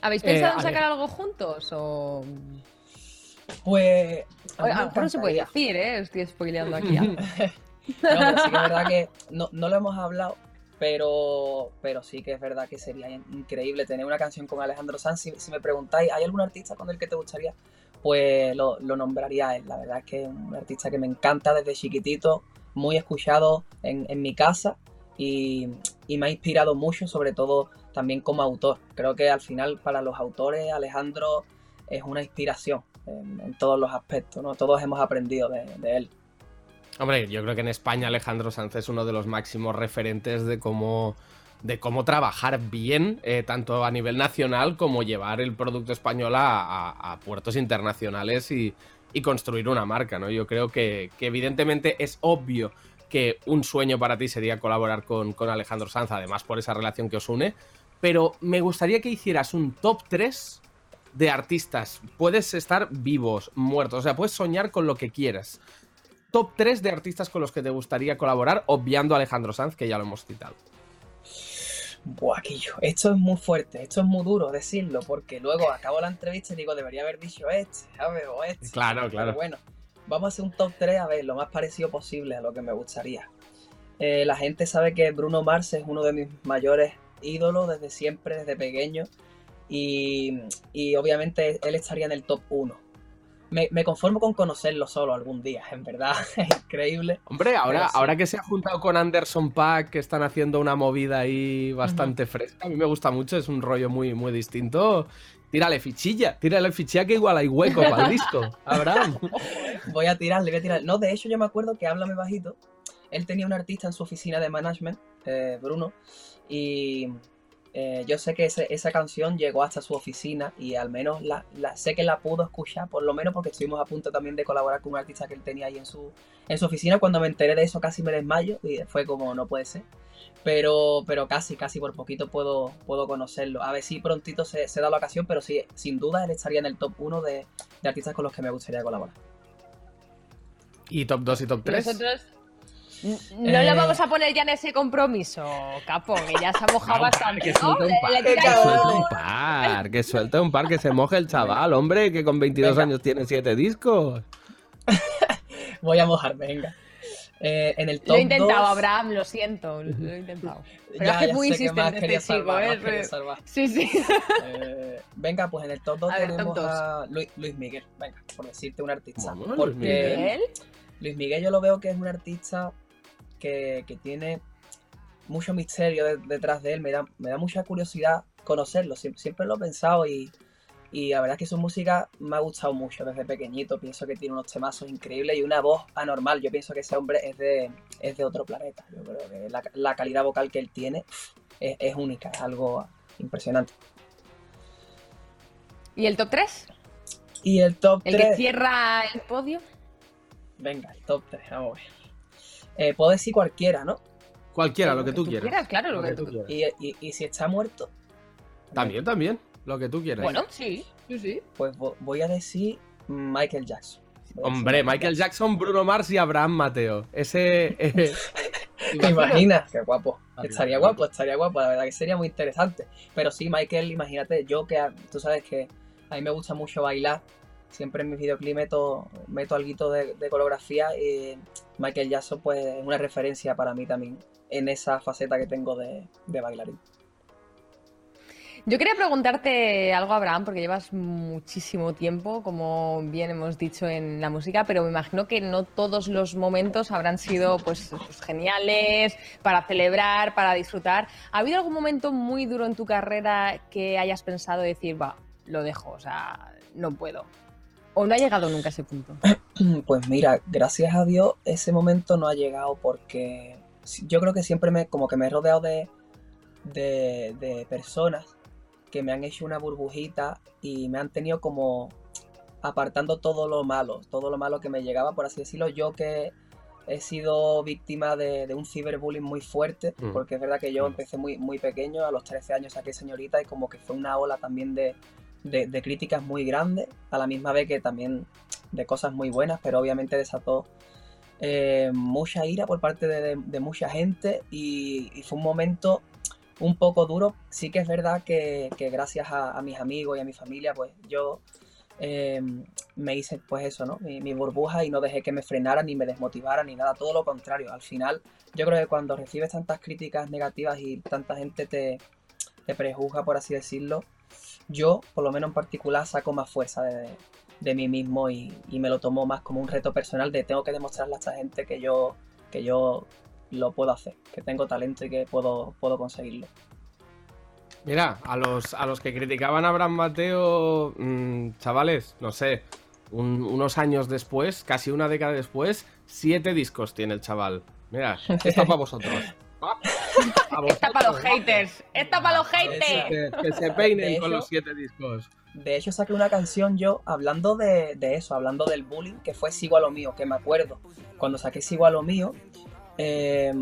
¿Habéis pensado eh, en sacar algo juntos o...? Pues... A mejor no se puede decir, ¿eh? Estoy spoileando aquí. no, pero sí que es verdad que no, no lo hemos hablado, pero, pero sí que es verdad que sería increíble tener una canción con Alejandro Sanz. Si, me preguntáis, ¿hay algún artista con el que te gustaría? Pues lo, lo, nombraría él. La verdad es que es un artista que me encanta desde chiquitito, muy escuchado en, en mi casa y, y, me ha inspirado mucho, sobre todo también como autor. Creo que al final para los autores Alejandro es una inspiración en, todos los aspectos, ¿no? Todos hemos aprendido de él. Hombre, yo creo que en España Alejandro Sanz es uno de los máximos referentes de cómo, de cómo trabajar bien, eh, tanto a nivel nacional como llevar el producto español a, puertos internacionales y, construir una marca, ¿no? Yo creo que, que, evidentemente es obvio que un sueño para ti sería colaborar con, con Alejandro Sanz, además por esa relación que os une, pero me gustaría que hicieras un top 3 de artistas. Puedes estar vivos, muertos, o sea, puedes soñar con lo que quieras top 3 de artistas con los que te gustaría colaborar, obviando a Alejandro Sanz, que ya lo hemos citado. Buah, Quillo, esto es muy fuerte, esto es muy duro decirlo, porque luego acabo la entrevista y digo, debería haber dicho este, ¿sabes? O este. Claro, claro. Pero bueno, vamos a hacer un top 3 a ver lo más parecido posible a lo que me gustaría. Eh, la gente sabe que Bruno Mars es uno de mis mayores ídolos desde siempre, desde pequeño, y, y obviamente él estaría en el top 1 me, me conformo con conocerlo solo algún día, en verdad. Es increíble. Hombre, ahora, sí. ahora que se ha juntado con Anderson Pack, que están haciendo una movida ahí bastante fresca, a mí me gusta mucho, es un rollo muy, muy distinto. Tírale fichilla, tírale fichilla que igual hay hueco para el disco. Abraham. Voy a tirarle, voy a tirar. No, de hecho, yo me acuerdo que Háblame Bajito. Él tenía un artista en su oficina de management, eh, Bruno, y eh, yo sé que ese- esa canción llegó hasta su oficina y al menos la, la- sé que la pudo escuchar, por lo menos porque estuvimos a punto también de colaborar con un artista que él tenía ahí en su, en su oficina. Cuando me enteré de eso casi me desmayo y fue como, no puede ser. Pero, pero casi, casi por poquito puedo, puedo conocerlo. A ver si prontito se, se da la ocasión, pero sí, sin duda él estaría en el top 1 de, de artistas con los que me gustaría colaborar. ¿Y top 2 y top 3? Nosotros n- no Eh. le vamos a poner ya en ese compromiso, capo, que ya se ha mojado bastante, que suelte un par, que suelte un- par, que suelte un par, que se moje el chaval, hombre, que con 22 Venga. años tiene 7 discos. Voy a mojarme, venga. Eh, en el top Lo he intentado, 2, Abraham, lo siento, lo he intentado. Pero ya, es que es ya muy que insistente este chico, ¿eh? Sí, sí. Eh, venga, pues en el top 2 A ver, top tenemos a Luis, Luis Miguel. Venga, por decirte un artista. Luis Porque. Luis Miguel yo lo veo que es un artista que, que tiene mucho misterio de- detrás de él. Me da, me da mucha curiosidad conocerlo. Siempre, siempre lo he pensado y, y la verdad es que su música me ha gustado mucho desde pequeñito. Pienso que tiene unos temazos increíbles y una voz anormal. Yo pienso que ese hombre es de, es de otro planeta. Yo creo que la, la calidad vocal que él tiene es, es única, es algo impresionante. ¿Y el top 3? Y el top ¿El 3. que cierra el podio? Venga, el top 3, vamos a ver. Eh, puedo decir cualquiera, ¿no? Cualquiera, lo que tú quieras. claro, lo que tú quieras. Y, y- y si está muerto, También, también, lo que tú quieras. Bueno, sí, sí, sí. pues vo- voy a decir Michael Jackson. Hombre, Michael Jackson, Bruno Mars y Abraham Mateo. Ese. eh, ¿Te imaginas? Qué guapo. Ah, Estaría guapo, estaría guapo. La verdad que sería muy interesante. Pero sí, Michael, imagínate, yo que a- tú sabes que a mí me gusta mucho bailar. Siempre en mis videoclips meto, meto algo de, coreografía y Michael Jackson pues es una referencia para mí también en esa faceta que tengo de, de bailarín. Yo quería preguntarte algo, Abraham, porque llevas muchísimo tiempo, como bien hemos dicho, en la música, pero me imagino que no todos los momentos habrán sido pues, pues, geniales, para celebrar, para disfrutar. ¿Ha habido algún momento muy duro en tu carrera que hayas pensado decir, va, lo dejo, o sea, no puedo? ¿O no ha llegado nunca a ese punto? Pues mira, gracias a Dios ese momento no ha llegado porque yo creo que siempre me, como que me he rodeado de, de, de personas que me han hecho una burbujita y me han tenido como apartando todo lo malo, todo lo malo que me llegaba, por así decirlo. Yo que he sido víctima de, de un ciberbullying muy fuerte, Mm. porque es verdad que yo Mm. empecé muy, muy pequeño, a los 13 años saqué señorita y como que fue una ola también de, de, críticas muy grandes, a la misma vez que también de cosas muy buenas, pero obviamente desató eh, mucha ira por parte de, mucha gente y, fue un momento un poco duro. Sí que es verdad que, gracias a, mis amigos y a mi familia, pues yo eh, me hice pues eso, ¿no? Mi, mi burbuja y no dejé que me frenara ni me desmotivara ni nada, todo lo contrario. Al final yo creo que cuando recibes tantas críticas negativas y tanta gente te, te prejuzga, por así decirlo, yo, por lo menos en particular, saco más fuerza de, de mí mismo y, y me lo tomo más como un reto personal de tengo que demostrarle a esta gente que yo, que yo lo puedo hacer, que tengo talento y que puedo, puedo conseguirlo. Mira, a los, a los que criticaban a Abraham Mateo, mm, chavales, no sé, un- unos años después, casi una década después, siete discos tiene el chaval. Mira, está para vosotros. Pa Está para los haters, está para los haters. Que, que se peinen De con los siete discos. De hecho, saqué una canción yo hablando de, de eso, hablando del bullying, que fue Sigo a lo mío, que me acuerdo. Cuando saqué Sigo a lo mío, eh,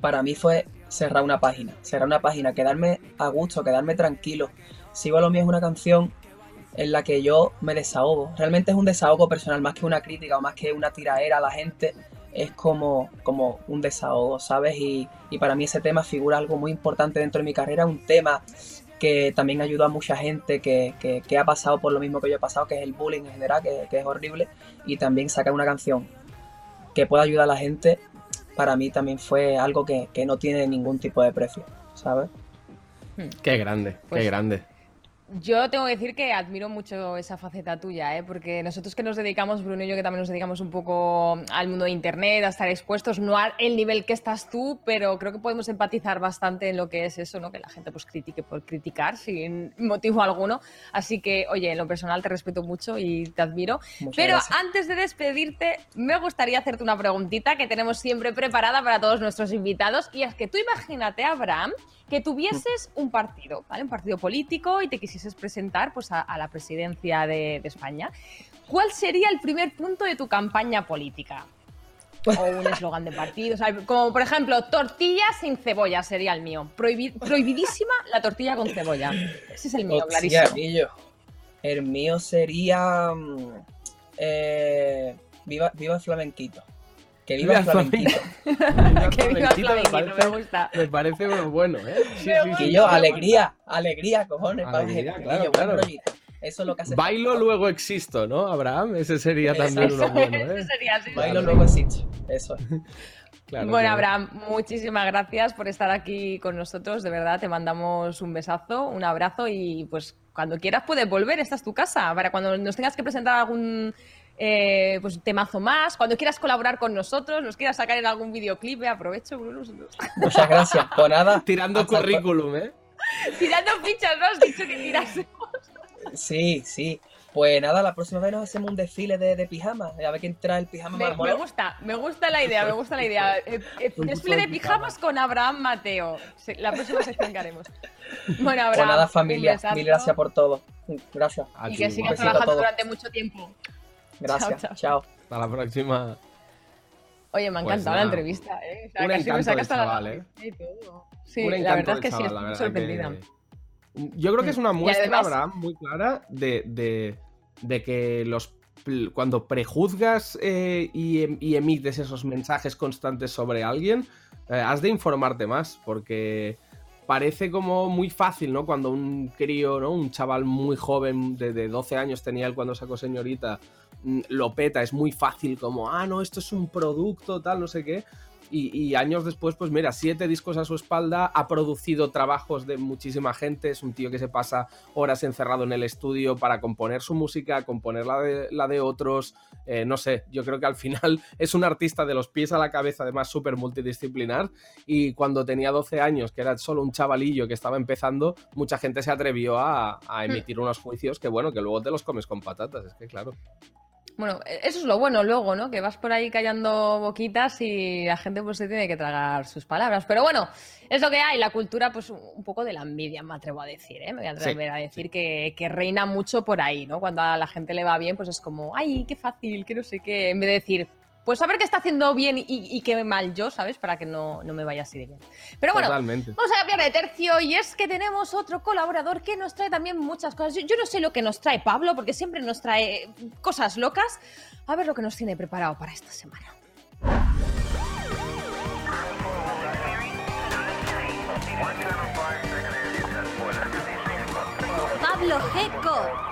para mí fue cerrar una página. Cerrar una página, quedarme a gusto, quedarme tranquilo. Sigo a lo mío es una canción en la que yo me desahogo. Realmente es un desahogo personal, más que una crítica o más que una tiraera a la gente. Es como, como un desahogo, ¿sabes? Y, y para mí ese tema figura algo muy importante dentro de mi carrera, un tema que también ayudó a mucha gente que, que- que ha pasado por lo mismo que yo he pasado, que es el bullying en general, que, que es horrible, y también sacar una canción que pueda ayudar a la gente, para mí también fue algo que, que no tiene ningún tipo de precio, ¿sabes? Qué grande, Pues- qué grande. Yo tengo que decir que admiro mucho esa faceta tuya, ¿eh? porque nosotros que nos dedicamos, Bruno y yo que también nos dedicamos un poco al mundo de Internet, a estar expuestos, no al nivel que estás tú, pero creo que podemos empatizar bastante en lo que es eso, ¿no? que la gente pues critique por criticar sin motivo alguno. Así que, oye, en lo personal te respeto mucho y te admiro. Muchas pero gracias. antes de despedirte, me gustaría hacerte una preguntita que tenemos siempre preparada para todos nuestros invitados, y es que tú imagínate, Abraham, que tuvieses un partido, ¿vale? Un partido político y te quisieses presentar pues, a, a la presidencia de, de España. ¿Cuál sería el primer punto de tu campaña política? O un eslogan de partido, o sea, como por ejemplo, tortilla sin cebolla sería el mío. Prohibi- prohibidísima la tortilla con cebolla. Ese es el mío, Hostia, clarísimo. El mío sería. mm, eh, viva, viva el flamenquito. Que viva, el flamenquito. Que viva el Flamenquito me flamenquito, parece- me gusta. Me parece muy bueno, ¿eh? Sí, sí. Guillo, alegría, alegría, cojones. Alegría, para- claro, Guillo, buen claro. rollito. Eso es lo que hace. Bailo, luego existo, ¿no, Abraham? Ese sería también uno bueno, Eso ¿eh? sería así. Bailo luego existe. Eso es. Claro, bueno, claro. Abraham, muchísimas gracias por estar aquí con nosotros. De verdad, te mandamos un besazo, un abrazo y pues cuando quieras puedes volver. Esta es tu casa. Para cuando nos tengas que presentar algún eh, pues, temazo más, cuando quieras colaborar con nosotros, nos quieras sacar en algún videoclip, eh, aprovecho, Bruno. Muchas gracias. Pues nada. Tirando currículum, ¿eh? Tirando fichas, ¿no? Has dicho que tiras. Sí, sí. Pues nada, la próxima vez nos hacemos un desfile de, de pijamas. A ver quién trae el pijama Me, más me gusta, me gusta la idea, me gusta la idea. Eh, eh, desfile de pijamas con Abraham Mateo. La próxima sección que haremos. Bueno, Abraham. Pues nada, familia. Mil gracias por todo. Gracias. Y que sigas trabajando durante mucho tiempo. Gracias. Chao, Chao. Hasta la próxima. Oye, me ha Pues encantado la entrevista, ¿eh? O sea, un casi me encanto saca de hasta la chaval, ¿eh? y todo. Sí, Un la verdad es que sí, chaval, estoy la verdad sorprendida. que- Yo creo que es una muestra, además- Abraham, muy clara de, de- de que los cuando prejuzgas eh, y, em- y emites esos mensajes constantes sobre alguien, eh, has de informarte más, porque parece como muy fácil, ¿no? Cuando un crío, ¿no? Un chaval muy joven, de, de 12 años tenía él cuando sacó señorita, mm, lo peta, es muy fácil como, ah, no, esto es un producto, tal, no sé qué. Y, y años después, pues mira, siete discos a su espalda, ha producido trabajos de muchísima gente, es un tío que se pasa horas encerrado en el estudio para componer su música, componer la de, la de otros, eh, no sé, yo creo que al final es un artista de los pies a la cabeza, además súper multidisciplinar, y cuando tenía 12 años, que era solo un chavalillo que estaba empezando, mucha gente se atrevió a, a emitir unos juicios que bueno, que luego te los comes con patatas, es que claro. Bueno, e- eso es lo bueno luego, ¿no? Que vas por ahí callando boquitas y la gente pues se tiene que tragar sus palabras. Pero bueno, es lo que hay. La cultura, pues un poco de la envidia, me atrevo a decir, ¿eh? Me voy a atrever a decir que, que reina mucho por ahí, ¿no? Cuando a la gente le va bien, pues es como, ay, qué fácil, que no sé qué. En vez de decir, pues a ver qué está haciendo bien y, y qué mal yo, ¿sabes? Para que no, no me vaya así de bien. Pero bueno, Totalmente. Vamos a cambiar de tercio y es que tenemos otro colaborador que nos trae también muchas cosas. Yo, yo no sé lo que nos trae Pablo, porque siempre nos trae cosas locas. A ver lo que nos tiene preparado para esta semana. Pablo Geco.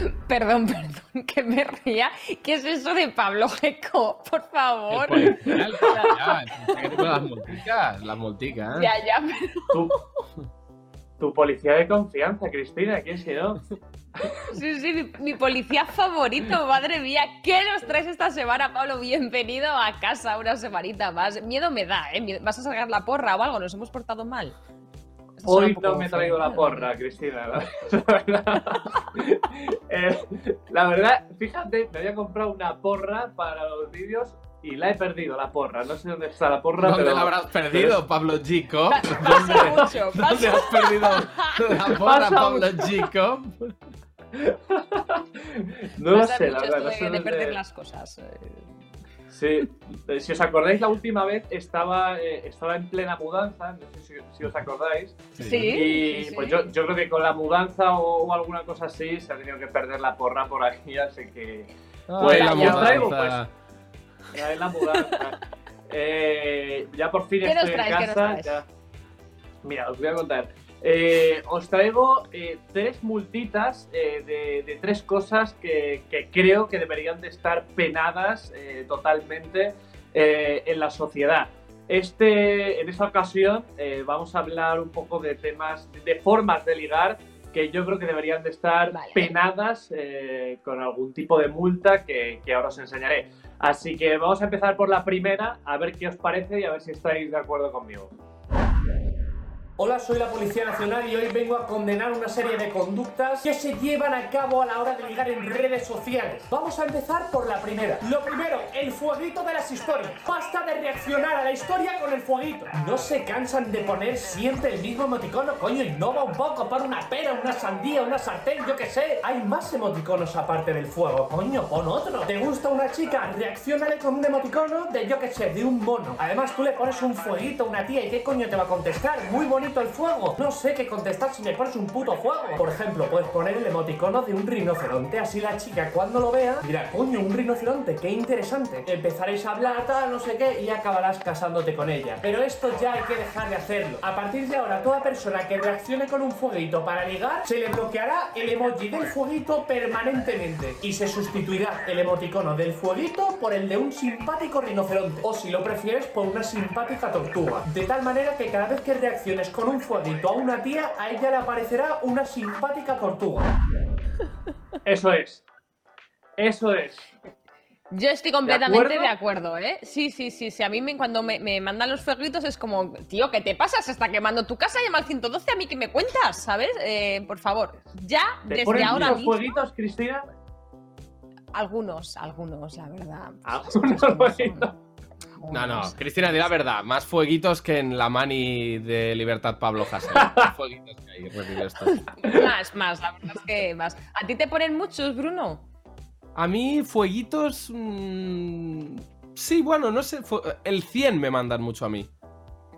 Perdón, perdón, que me ría. ¿Qué es eso de Pablo Geco? Por favor. ya, que te pones las multicas, las multicas. ¿eh? Ya, ya, pero Tu, tu policía de confianza, Cristina, ¿quién si no? sí, sí, mi, mi policía favorito, madre mía. ¿Qué nos traes esta semana, Pablo? Bienvenido a casa una semanita más. Miedo me da, ¿eh? ¿Vas a sacar la porra o algo? ¿Nos hemos portado mal? Hoy no me he traído la porra, Cristina. La, verdad, Eh, la verdad, fíjate, me había comprado una porra para los vídeos y la he perdido, la porra. No sé dónde está la porra, ¿Dónde pero... la habrás perdido, Pablo Chico? Pasa mucho, ¿Dónde has perdido la porra, Pasa Pablo Chico? No lo sé, la verdad. no de, sé de dónde- perder las cosas. Sí, eh, si os acordáis, la última vez estaba, eh, estaba en plena mudanza, no sé si, si os acordáis. Sí, Y sí, pues sí. yo, yo creo que con la mudanza o, o alguna cosa así se ha tenido que perder la porra por aquí, así que Pues Ay, la ya os traigo, mudanza. ya es la mudanza. Eh, ya por fin ¿Qué nos estoy traes? en ¿Qué nos casa. traes? ya- Mira, os voy a contar. Eh, os traigo eh, tres multitas eh, de, de tres cosas que, que creo que deberían de estar penadas totalmente en la sociedad. Este, en esta ocasión vamos a hablar un poco de temas, de formas de ligar que yo creo que deberían de estar Vale. penadas con algún tipo de multa que, que ahora os enseñaré. Así que vamos a empezar por la primera, a ver qué os parece y a ver si estáis de acuerdo conmigo. Hola, soy la Policía Nacional y hoy vengo a condenar una serie de conductas que se llevan a cabo a la hora de ligar en redes sociales. Vamos a empezar por la primera. Lo primero, el fueguito de las historias. Basta de reaccionar a la historia con el fueguito. No se cansan de poner siempre el mismo emoticono, coño, innova un poco, pon una pera, una sandía, una sartén, yo qué sé. Hay más emoticonos aparte del fuego, coño, pon otro. ¿Te gusta una chica? Reaccionale con un emoticono de yo qué sé, de un mono. Además tú le pones un fueguito a una tía y qué coño te va a contestar. Muy bonito el fuego. No sé qué contestar si le pones un puto fuego. Por ejemplo, puedes poner el emoticono de un rinoceronte. Así la chica cuando lo vea dirá, coño, un rinoceronte, qué interesante. Empezaréis a hablar, tal, no sé qué, y acabarás casándote con ella. Pero esto ya hay que dejar de hacerlo. A partir de ahora, toda persona que reaccione con un fueguito para ligar, se le bloqueará el emoji del fueguito permanentemente. Y se sustituirá el emoticono del fueguito por el de un simpático rinoceronte. O si lo prefieres, por una simpática tortuga. De tal manera que cada vez que reacciones con un fueguito a una tía, a ella le aparecerá una simpática tortuga. Eso es. Eso es. Yo estoy completamente acuerdo? de acuerdo, ¿eh? Sí, sí, sí, sí. A mí me, cuando me, me mandan los fueguitos es como, tío, ¿qué te pasa? Se está quemando tu casa, llama al 112, a mí que me cuentas, ¿sabes? Eh, por favor, ya, ¿Te desde ponen ahora mismo. jueguitos, Cristina? Algunos, algunos, la verdad. Algunos jueguitos. No, no, Cristina, di la verdad. Más fueguitos que en la mani de Libertad Pablo Hasél. Más fueguitos que hay, recibe esto. Más, más, la verdad es que más. ¿A ti te ponen muchos, Bruno? A mí, fueguitos. mm, sí, bueno, no sé. El 100 me mandan mucho a mí.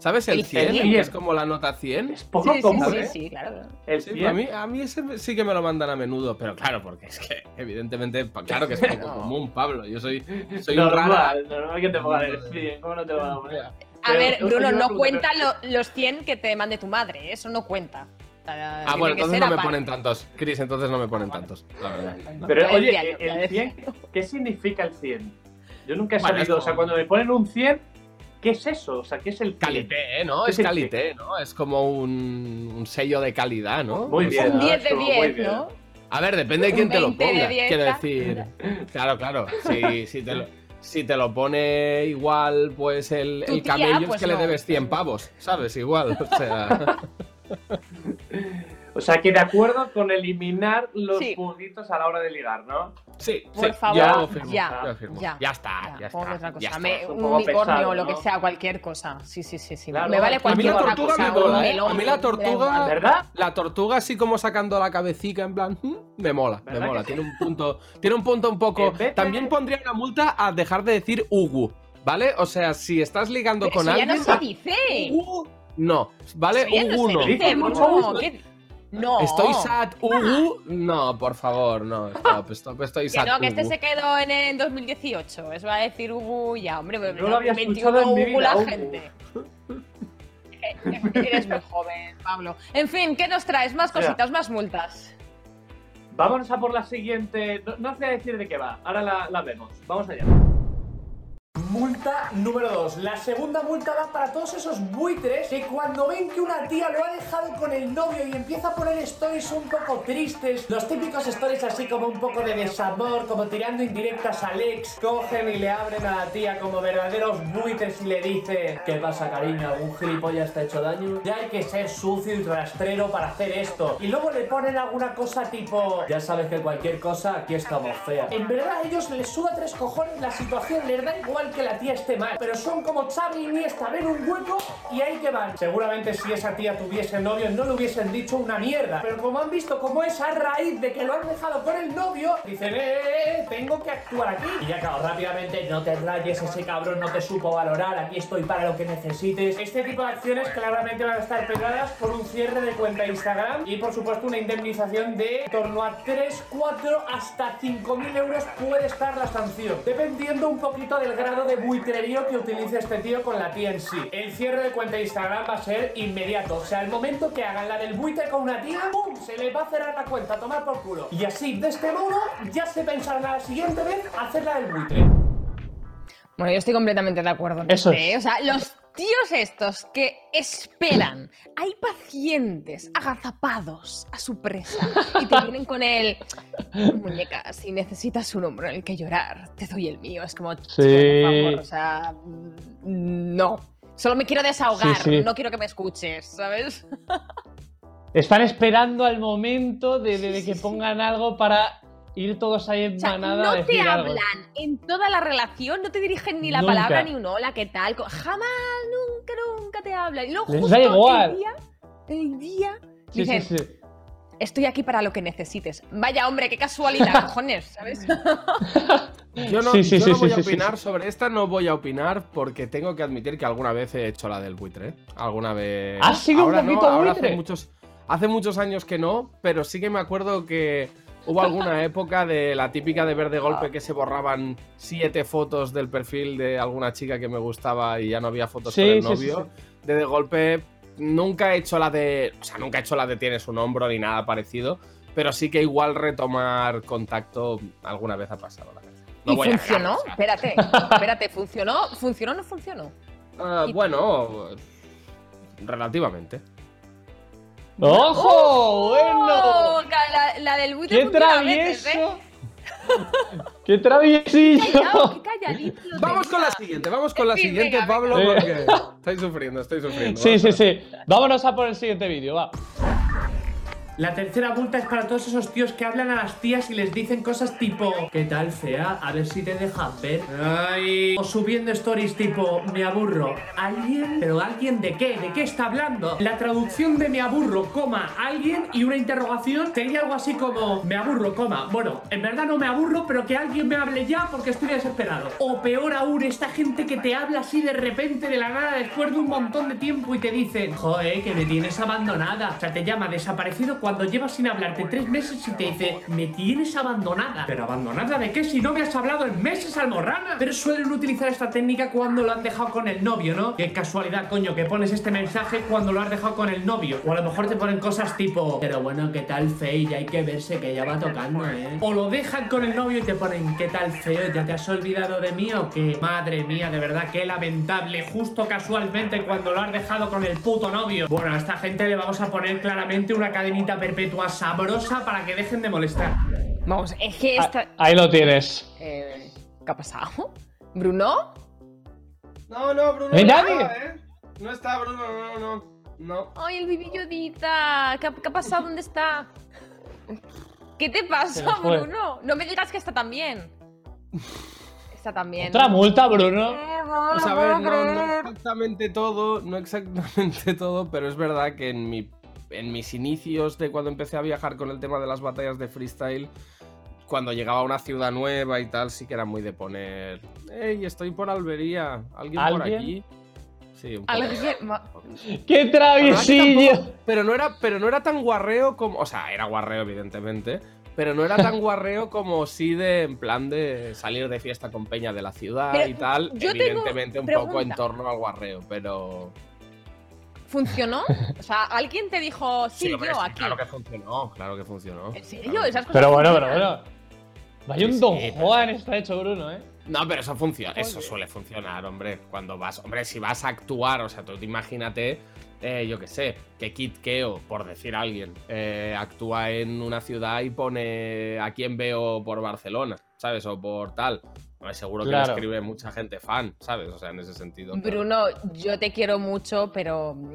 ¿Sabes? El El 100, 100. que es como la nota 100. Es poco sí, sí, común, sí, ¿eh? sí, claro. El Sí, 100. a, mí, a mí ese sí que me lo mandan a menudo, pero claro, porque es que, evidentemente, claro que es poco No. común, Pablo. Yo soy, soy un rara. normal, normal que te pongan el 100. ¿Cómo no te van a poner? A Pero, ver, Bruno, no cuenta lo- los 100 que te mande tu madre, ¿eh? eso no cuenta. Ah, tiene bueno, entonces no me ponen tantos. Chris, entonces no me ponen tantos, la verdad. Pero oye, el decía 100, ¿qué significa el 100? Yo nunca he Bueno, sabido, es o sea, como- cuando me ponen un 100, ¿qué es eso? O sea, ¿qué es el 100? Calité, ¿no? ¿Qué Es calité, ¿no? Es como un, un sello de calidad, ¿no? Muy bien. Un 10 de Eso, muy 10, bien. ¿no? A ver, depende de quién te lo 20 de ponga. 10, Quiero decir. Claro, claro. Si, si, te lo, si te lo pone igual, pues el, el tía, camello pues es que le no. debes 100 pavos, ¿sabes? Igual. O sea. O sea, que de acuerdo con eliminar los Sí. juguitos a la hora de ligar, ¿no? Sí, Por sí, favor, firmo, ya, yo firmo. ya, Ya está, ya, Ya, está. ponle otra cosa. ya está. Me- Es un unicornio pesado, o lo que sea, cualquier cosa. Sí, sí, sí, sí. Claro, me vale a mí A mí cualquier la otra tortuga cosa. me mola, ¿eh? melón, A mí la tortuga. ¿Verdad? La tortuga así como sacando la cabecita en plan, "Mm", me mola, me ¿Verdad mola. Tiene un punto, tiene un punto un poco. También pondría una multa a dejar de decir Ugu, ¿vale? O sea, si estás ligando Pero con eso ya alguien, no se dice. Ugu, no, ¿vale? Eso ya no se no. dice, ¿qué? No. Estoy sad, Ugu, no, por favor, no, stop, stop, estoy Que sad. no, que este se quedó en el 2018. Eso va a decir Ugu ya, hombre. pues No lo había 21 escuchado en mi vida, la gente. Eres muy joven, Pablo. En fin, ¿qué nos traes? Más cositas, más multas. Vámonos a por la siguiente. No, no os voy a decir de qué va, ahora la, la vemos. Vamos allá. Multa número 2. La segunda multa va para todos esos buitres que cuando ven que una tía lo ha dejado con el novio y empieza a poner stories un poco tristes, los típicos stories así como un poco de desamor, como tirando indirectas al ex, cogen y le abren a la tía como verdaderos buitres y le dice ¿Qué pasa cariño? ¿Algún gilipollas te ha hecho daño? Ya hay que ser sucio y rastrero para hacer esto. Y luego le ponen alguna cosa tipo Ya sabes que cualquier cosa aquí estamos fea. En verdad a ellos les suda tres cojones la situación, les da igual que la tía esté mal, pero son como Xavi y Iniesta, ven un hueco y ahí que van. Seguramente si esa tía tuviese novio no le hubiesen dicho una mierda, pero como han visto cómo es a raíz de que lo han dejado con el novio, dicen, eh, eh, eh, tengo que actuar aquí. Y ya claro, rápidamente, no te rayes, ese cabrón no te supo valorar, aquí estoy para lo que necesites. Este tipo de acciones claramente van a estar pegadas por un cierre de cuenta Instagram y por supuesto una indemnización de en torno a 3, 4 hasta 5.000 euros puede estar la sanción, dependiendo un poquito del grado de buitrerío que utilice este tío con la tía en sí. El cierre de cuenta de Instagram va a ser inmediato, o sea, al momento que hagan la del buitre con una tía, ¡pum! Se le va a cerrar la cuenta, a tomar por culo. Y así, de este modo, ya se pensarán a la siguiente vez hacer la del buitre. Bueno, yo estoy completamente de acuerdo Eso este, es. ¿eh? O sea, los tíos estos que esperan, hay pacientes agazapados a su presa y te vienen con el muñeca, si necesitas un hombro en el que llorar, te doy el mío. Es como, Sí. por favor, o sea, mm, no. Solo me quiero desahogar, Sí, sí. no quiero que me escuches, ¿sabes? Están esperando al momento de, de- de que pongan algo para ir todos ahí en O sea, manada a no te decir algo. hablan en toda la relación, no te dirigen ni la Nunca. palabra ni un hola, ¿qué tal? Jamás, nunca, nunca te hablan. Y luego Les justo da igual. el día, el día, Sí, sí, dicen, sí. estoy aquí para lo que necesites. Vaya, hombre, qué casualidad, cojones, ¿sabes? Yo no, Sí, sí, yo no sí, voy sí, a opinar sí. sobre esta, no voy a opinar porque tengo que admitir que alguna vez he hecho la del buitre. Alguna vez. ¿Has sido un no, poquito ahora buitre? hace muchos, hace muchos años que no, pero sí que me acuerdo que hubo alguna época de la típica de ver de golpe que se borraban siete fotos del perfil de alguna chica que me gustaba y ya no había fotos Sí, con el sí, sí, novio. De de golpe nunca he hecho la de. O sea, nunca he hecho la de tienes un hombro ni nada parecido. Pero sí que igual retomar contacto alguna vez ha pasado, la verdad. No ¿Y voy a funcionó? negarlo, o sea. Espérate, espérate, ¿funcionó? ¿Funcionó o no funcionó? Y- bueno, relativamente. ¡Ojo! ¡Bueno! Oh, la, la del buitre ¡Qué veces, ¿eh? travieso! ¡Qué traviesillo! Qué calladito Vamos con la siguiente, vamos con la Sí, siguiente, venga, Pablo, venga. porque estoy sufriendo, estoy sufriendo. Sí, Vamos sí, sí. Vámonos a por el siguiente vídeo, va. La tercera multa es para todos esos tíos que hablan a las tías y les dicen cosas tipo ¿Qué tal, fea? A ver si te dejan ver. Ay. O subiendo stories tipo Me aburro. ¿Alguien? ¿Pero alguien de qué? ¿De qué está hablando? La traducción de me aburro, coma, alguien y una interrogación sería algo así como Me aburro, coma. Bueno, en verdad no me aburro, pero que alguien me hable ya porque estoy desesperado. O peor aún, esta gente que te habla así de repente de la nada después de un montón de tiempo y te dicen Joder, que me tienes abandonada. O sea, te llama desaparecido cuando llevas sin hablarte tres meses y te dice Me tienes abandonada. ¿Pero abandonada de qué? Si no me has hablado en meses, almorrana. Pero suelen utilizar esta técnica cuando lo han dejado con el novio, ¿no? Qué casualidad, coño, que pones este mensaje cuando lo has dejado con el novio. O a lo mejor te ponen cosas tipo Pero bueno, ¿qué tal, Fey? Ya hay que verse que ya va tocando, ¿eh? O lo dejan con el novio y te ponen ¿Qué tal, feo? ¿Ya te has olvidado de mí o qué? Madre mía, de verdad, qué lamentable. Justo casualmente cuando lo has dejado con el puto novio. Bueno, a esta gente le vamos a poner claramente una cadenita perpetua sabrosa para que dejen de molestar. Vamos, es que Ah, esta... Ahí lo tienes. Eh, ¿Qué ha pasado? ¿Bruno? No, no, Bruno. ¿No hay no nadie? está, ¿eh? No está, Bruno, no, no. No. Ay, el bibillodita. ¿Qué, ha- qué ha pasado? ¿Dónde está? ¿Qué te pasa. Bruno? No me digas que está tan bien. Está tan bien. Otra multa, Bruno. Pues a ver, no, no exactamente todo, no exactamente todo, pero es verdad que en mi en mis inicios de cuando empecé a viajar con el tema de las batallas de freestyle, cuando llegaba a una ciudad nueva y tal, sí que era muy de poner, hey, estoy por Albería, ¿alguien, por aquí? Sí, un poco. ¡Qué traviesillo! pero no era, pero no era tan guarreo como, o sea, era guarreo evidentemente, pero no era tan guarreo como sí de en plan de salir de fiesta con peña de la ciudad Pero y tal, evidentemente un poco en torno al guarreo, pero ¿Funcionó? O sea, alguien te dijo, sí, hombre, yo sí, aquí. claro que funcionó, claro que funcionó. ¿En serio? Esas cosas Pero bueno, pero bueno. Vaya un Sí, Don sí, Juan está hecho, Bruno, ¿eh? No, pero eso funciona, eso suele funcionar, hombre. Cuando vas, hombre, si vas a actuar, o sea, tú te imagínate, eh, yo qué sé, que Kid Keo, por decir alguien, eh, actúa en una ciudad y pone a quién veo por Barcelona, ¿sabes? O por tal. Seguro que Claro. escribe mucha gente fan, ¿sabes? O sea, en ese sentido. Bruno, yo te quiero mucho, pero mm,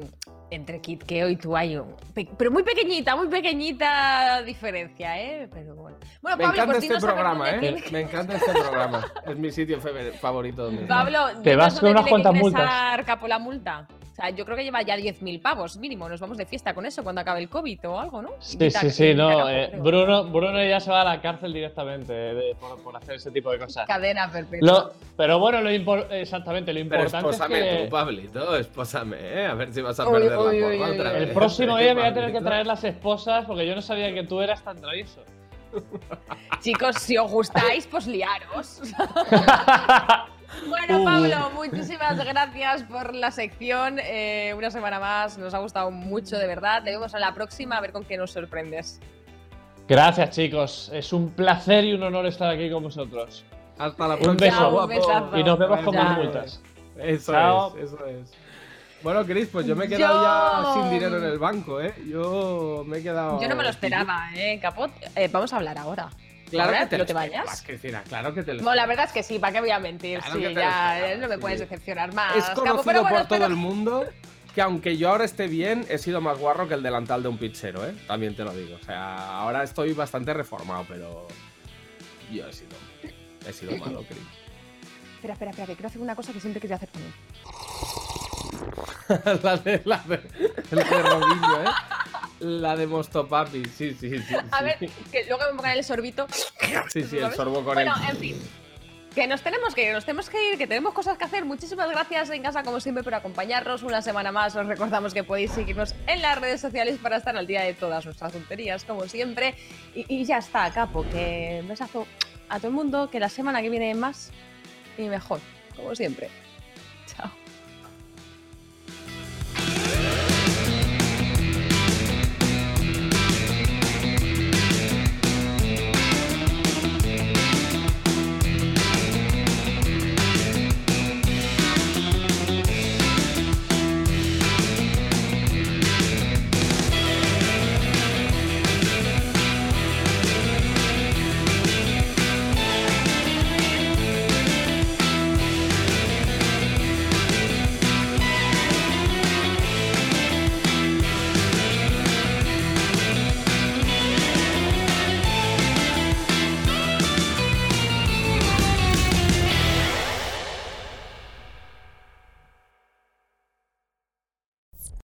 entre Kit Keo y tú hay un... pe- Pero muy pequeñita, muy pequeñita diferencia, ¿eh? Pero bueno. Bueno, Me Pablo, encanta este programa, ¿eh? tiene- Me encanta este programa. Es mi sitio favorito. Donde Pablo, Te vas con unas cuantas multas. Capo la multa. O sea, yo creo que lleva ya 10.000 pavos mínimo. Nos vamos de fiesta con eso cuando acabe el COVID o algo, ¿no? Sí, sí, sí, no. Eh. Bruno, Bruno ya se va a la cárcel directamente de- por, por hacer ese tipo de cosas. Cadena perpetua. Lo- pero bueno, lo impor- exactamente, lo Pero importante es espósame que tú, Pablito, espósame, ¿eh? A ver si vas a perder la uy, otra uy. el vez. próximo día me voy a tener que traer las esposas porque yo no sabía que tú eras tan travieso. Chicos, si os gustáis, pues liaros. Bueno, Uh. Pablo, muchísimas gracias por la sección. Eh, una semana más, nos ha gustado mucho, de verdad. Te vemos a la próxima, a ver con qué nos sorprendes. Gracias, chicos. Es un placer y un honor estar aquí con vosotros. Hasta la Un próxima, beso. Chao, un besazo. Y nos vemos con más multas. Eso Chao. es, eso es. Bueno, Chris, pues yo me he quedado Yo- ya sin dinero en el banco, ¿eh? Yo me he quedado. Yo no me lo esperaba, ¿eh, Capot? Eh, vamos a hablar ahora. Claro que te ¿No lo te vayas? Cristina, claro que te lo Bueno, la verdad es que sí, ¿para qué voy a mentir? Claro sí, ya esperabas, no me sí. puedes decepcionar más. Es conocido pero bueno, por todo espero- el mundo que aunque yo ahora esté bien, he sido más guarro que el delantal de un pizzero, ¿eh? También te lo digo. O sea, ahora estoy bastante reformado, pero yo he sido, he sido malo, Chris. Espera, espera, espera, que quiero hacer una cosa que siempre quería hacer con él. la de, la de, la de Robinho, ¿eh? La de Mostopapi, sí, sí, sí. A sí. ver, que luego me pongan el sorbito. Sí, sí, el sorbo con bueno, él. en fin. Que nos tenemos que ir, nos tenemos que ir, que tenemos cosas que hacer. Muchísimas gracias en casa, como siempre, por acompañarnos una semana más. Os recordamos que podéis seguirnos en las redes sociales para estar al día de todas nuestras tonterías, como siempre. Y, y ya está, capo. Que un besazo a todo el mundo. Que la semana que viene más y mejor, como siempre.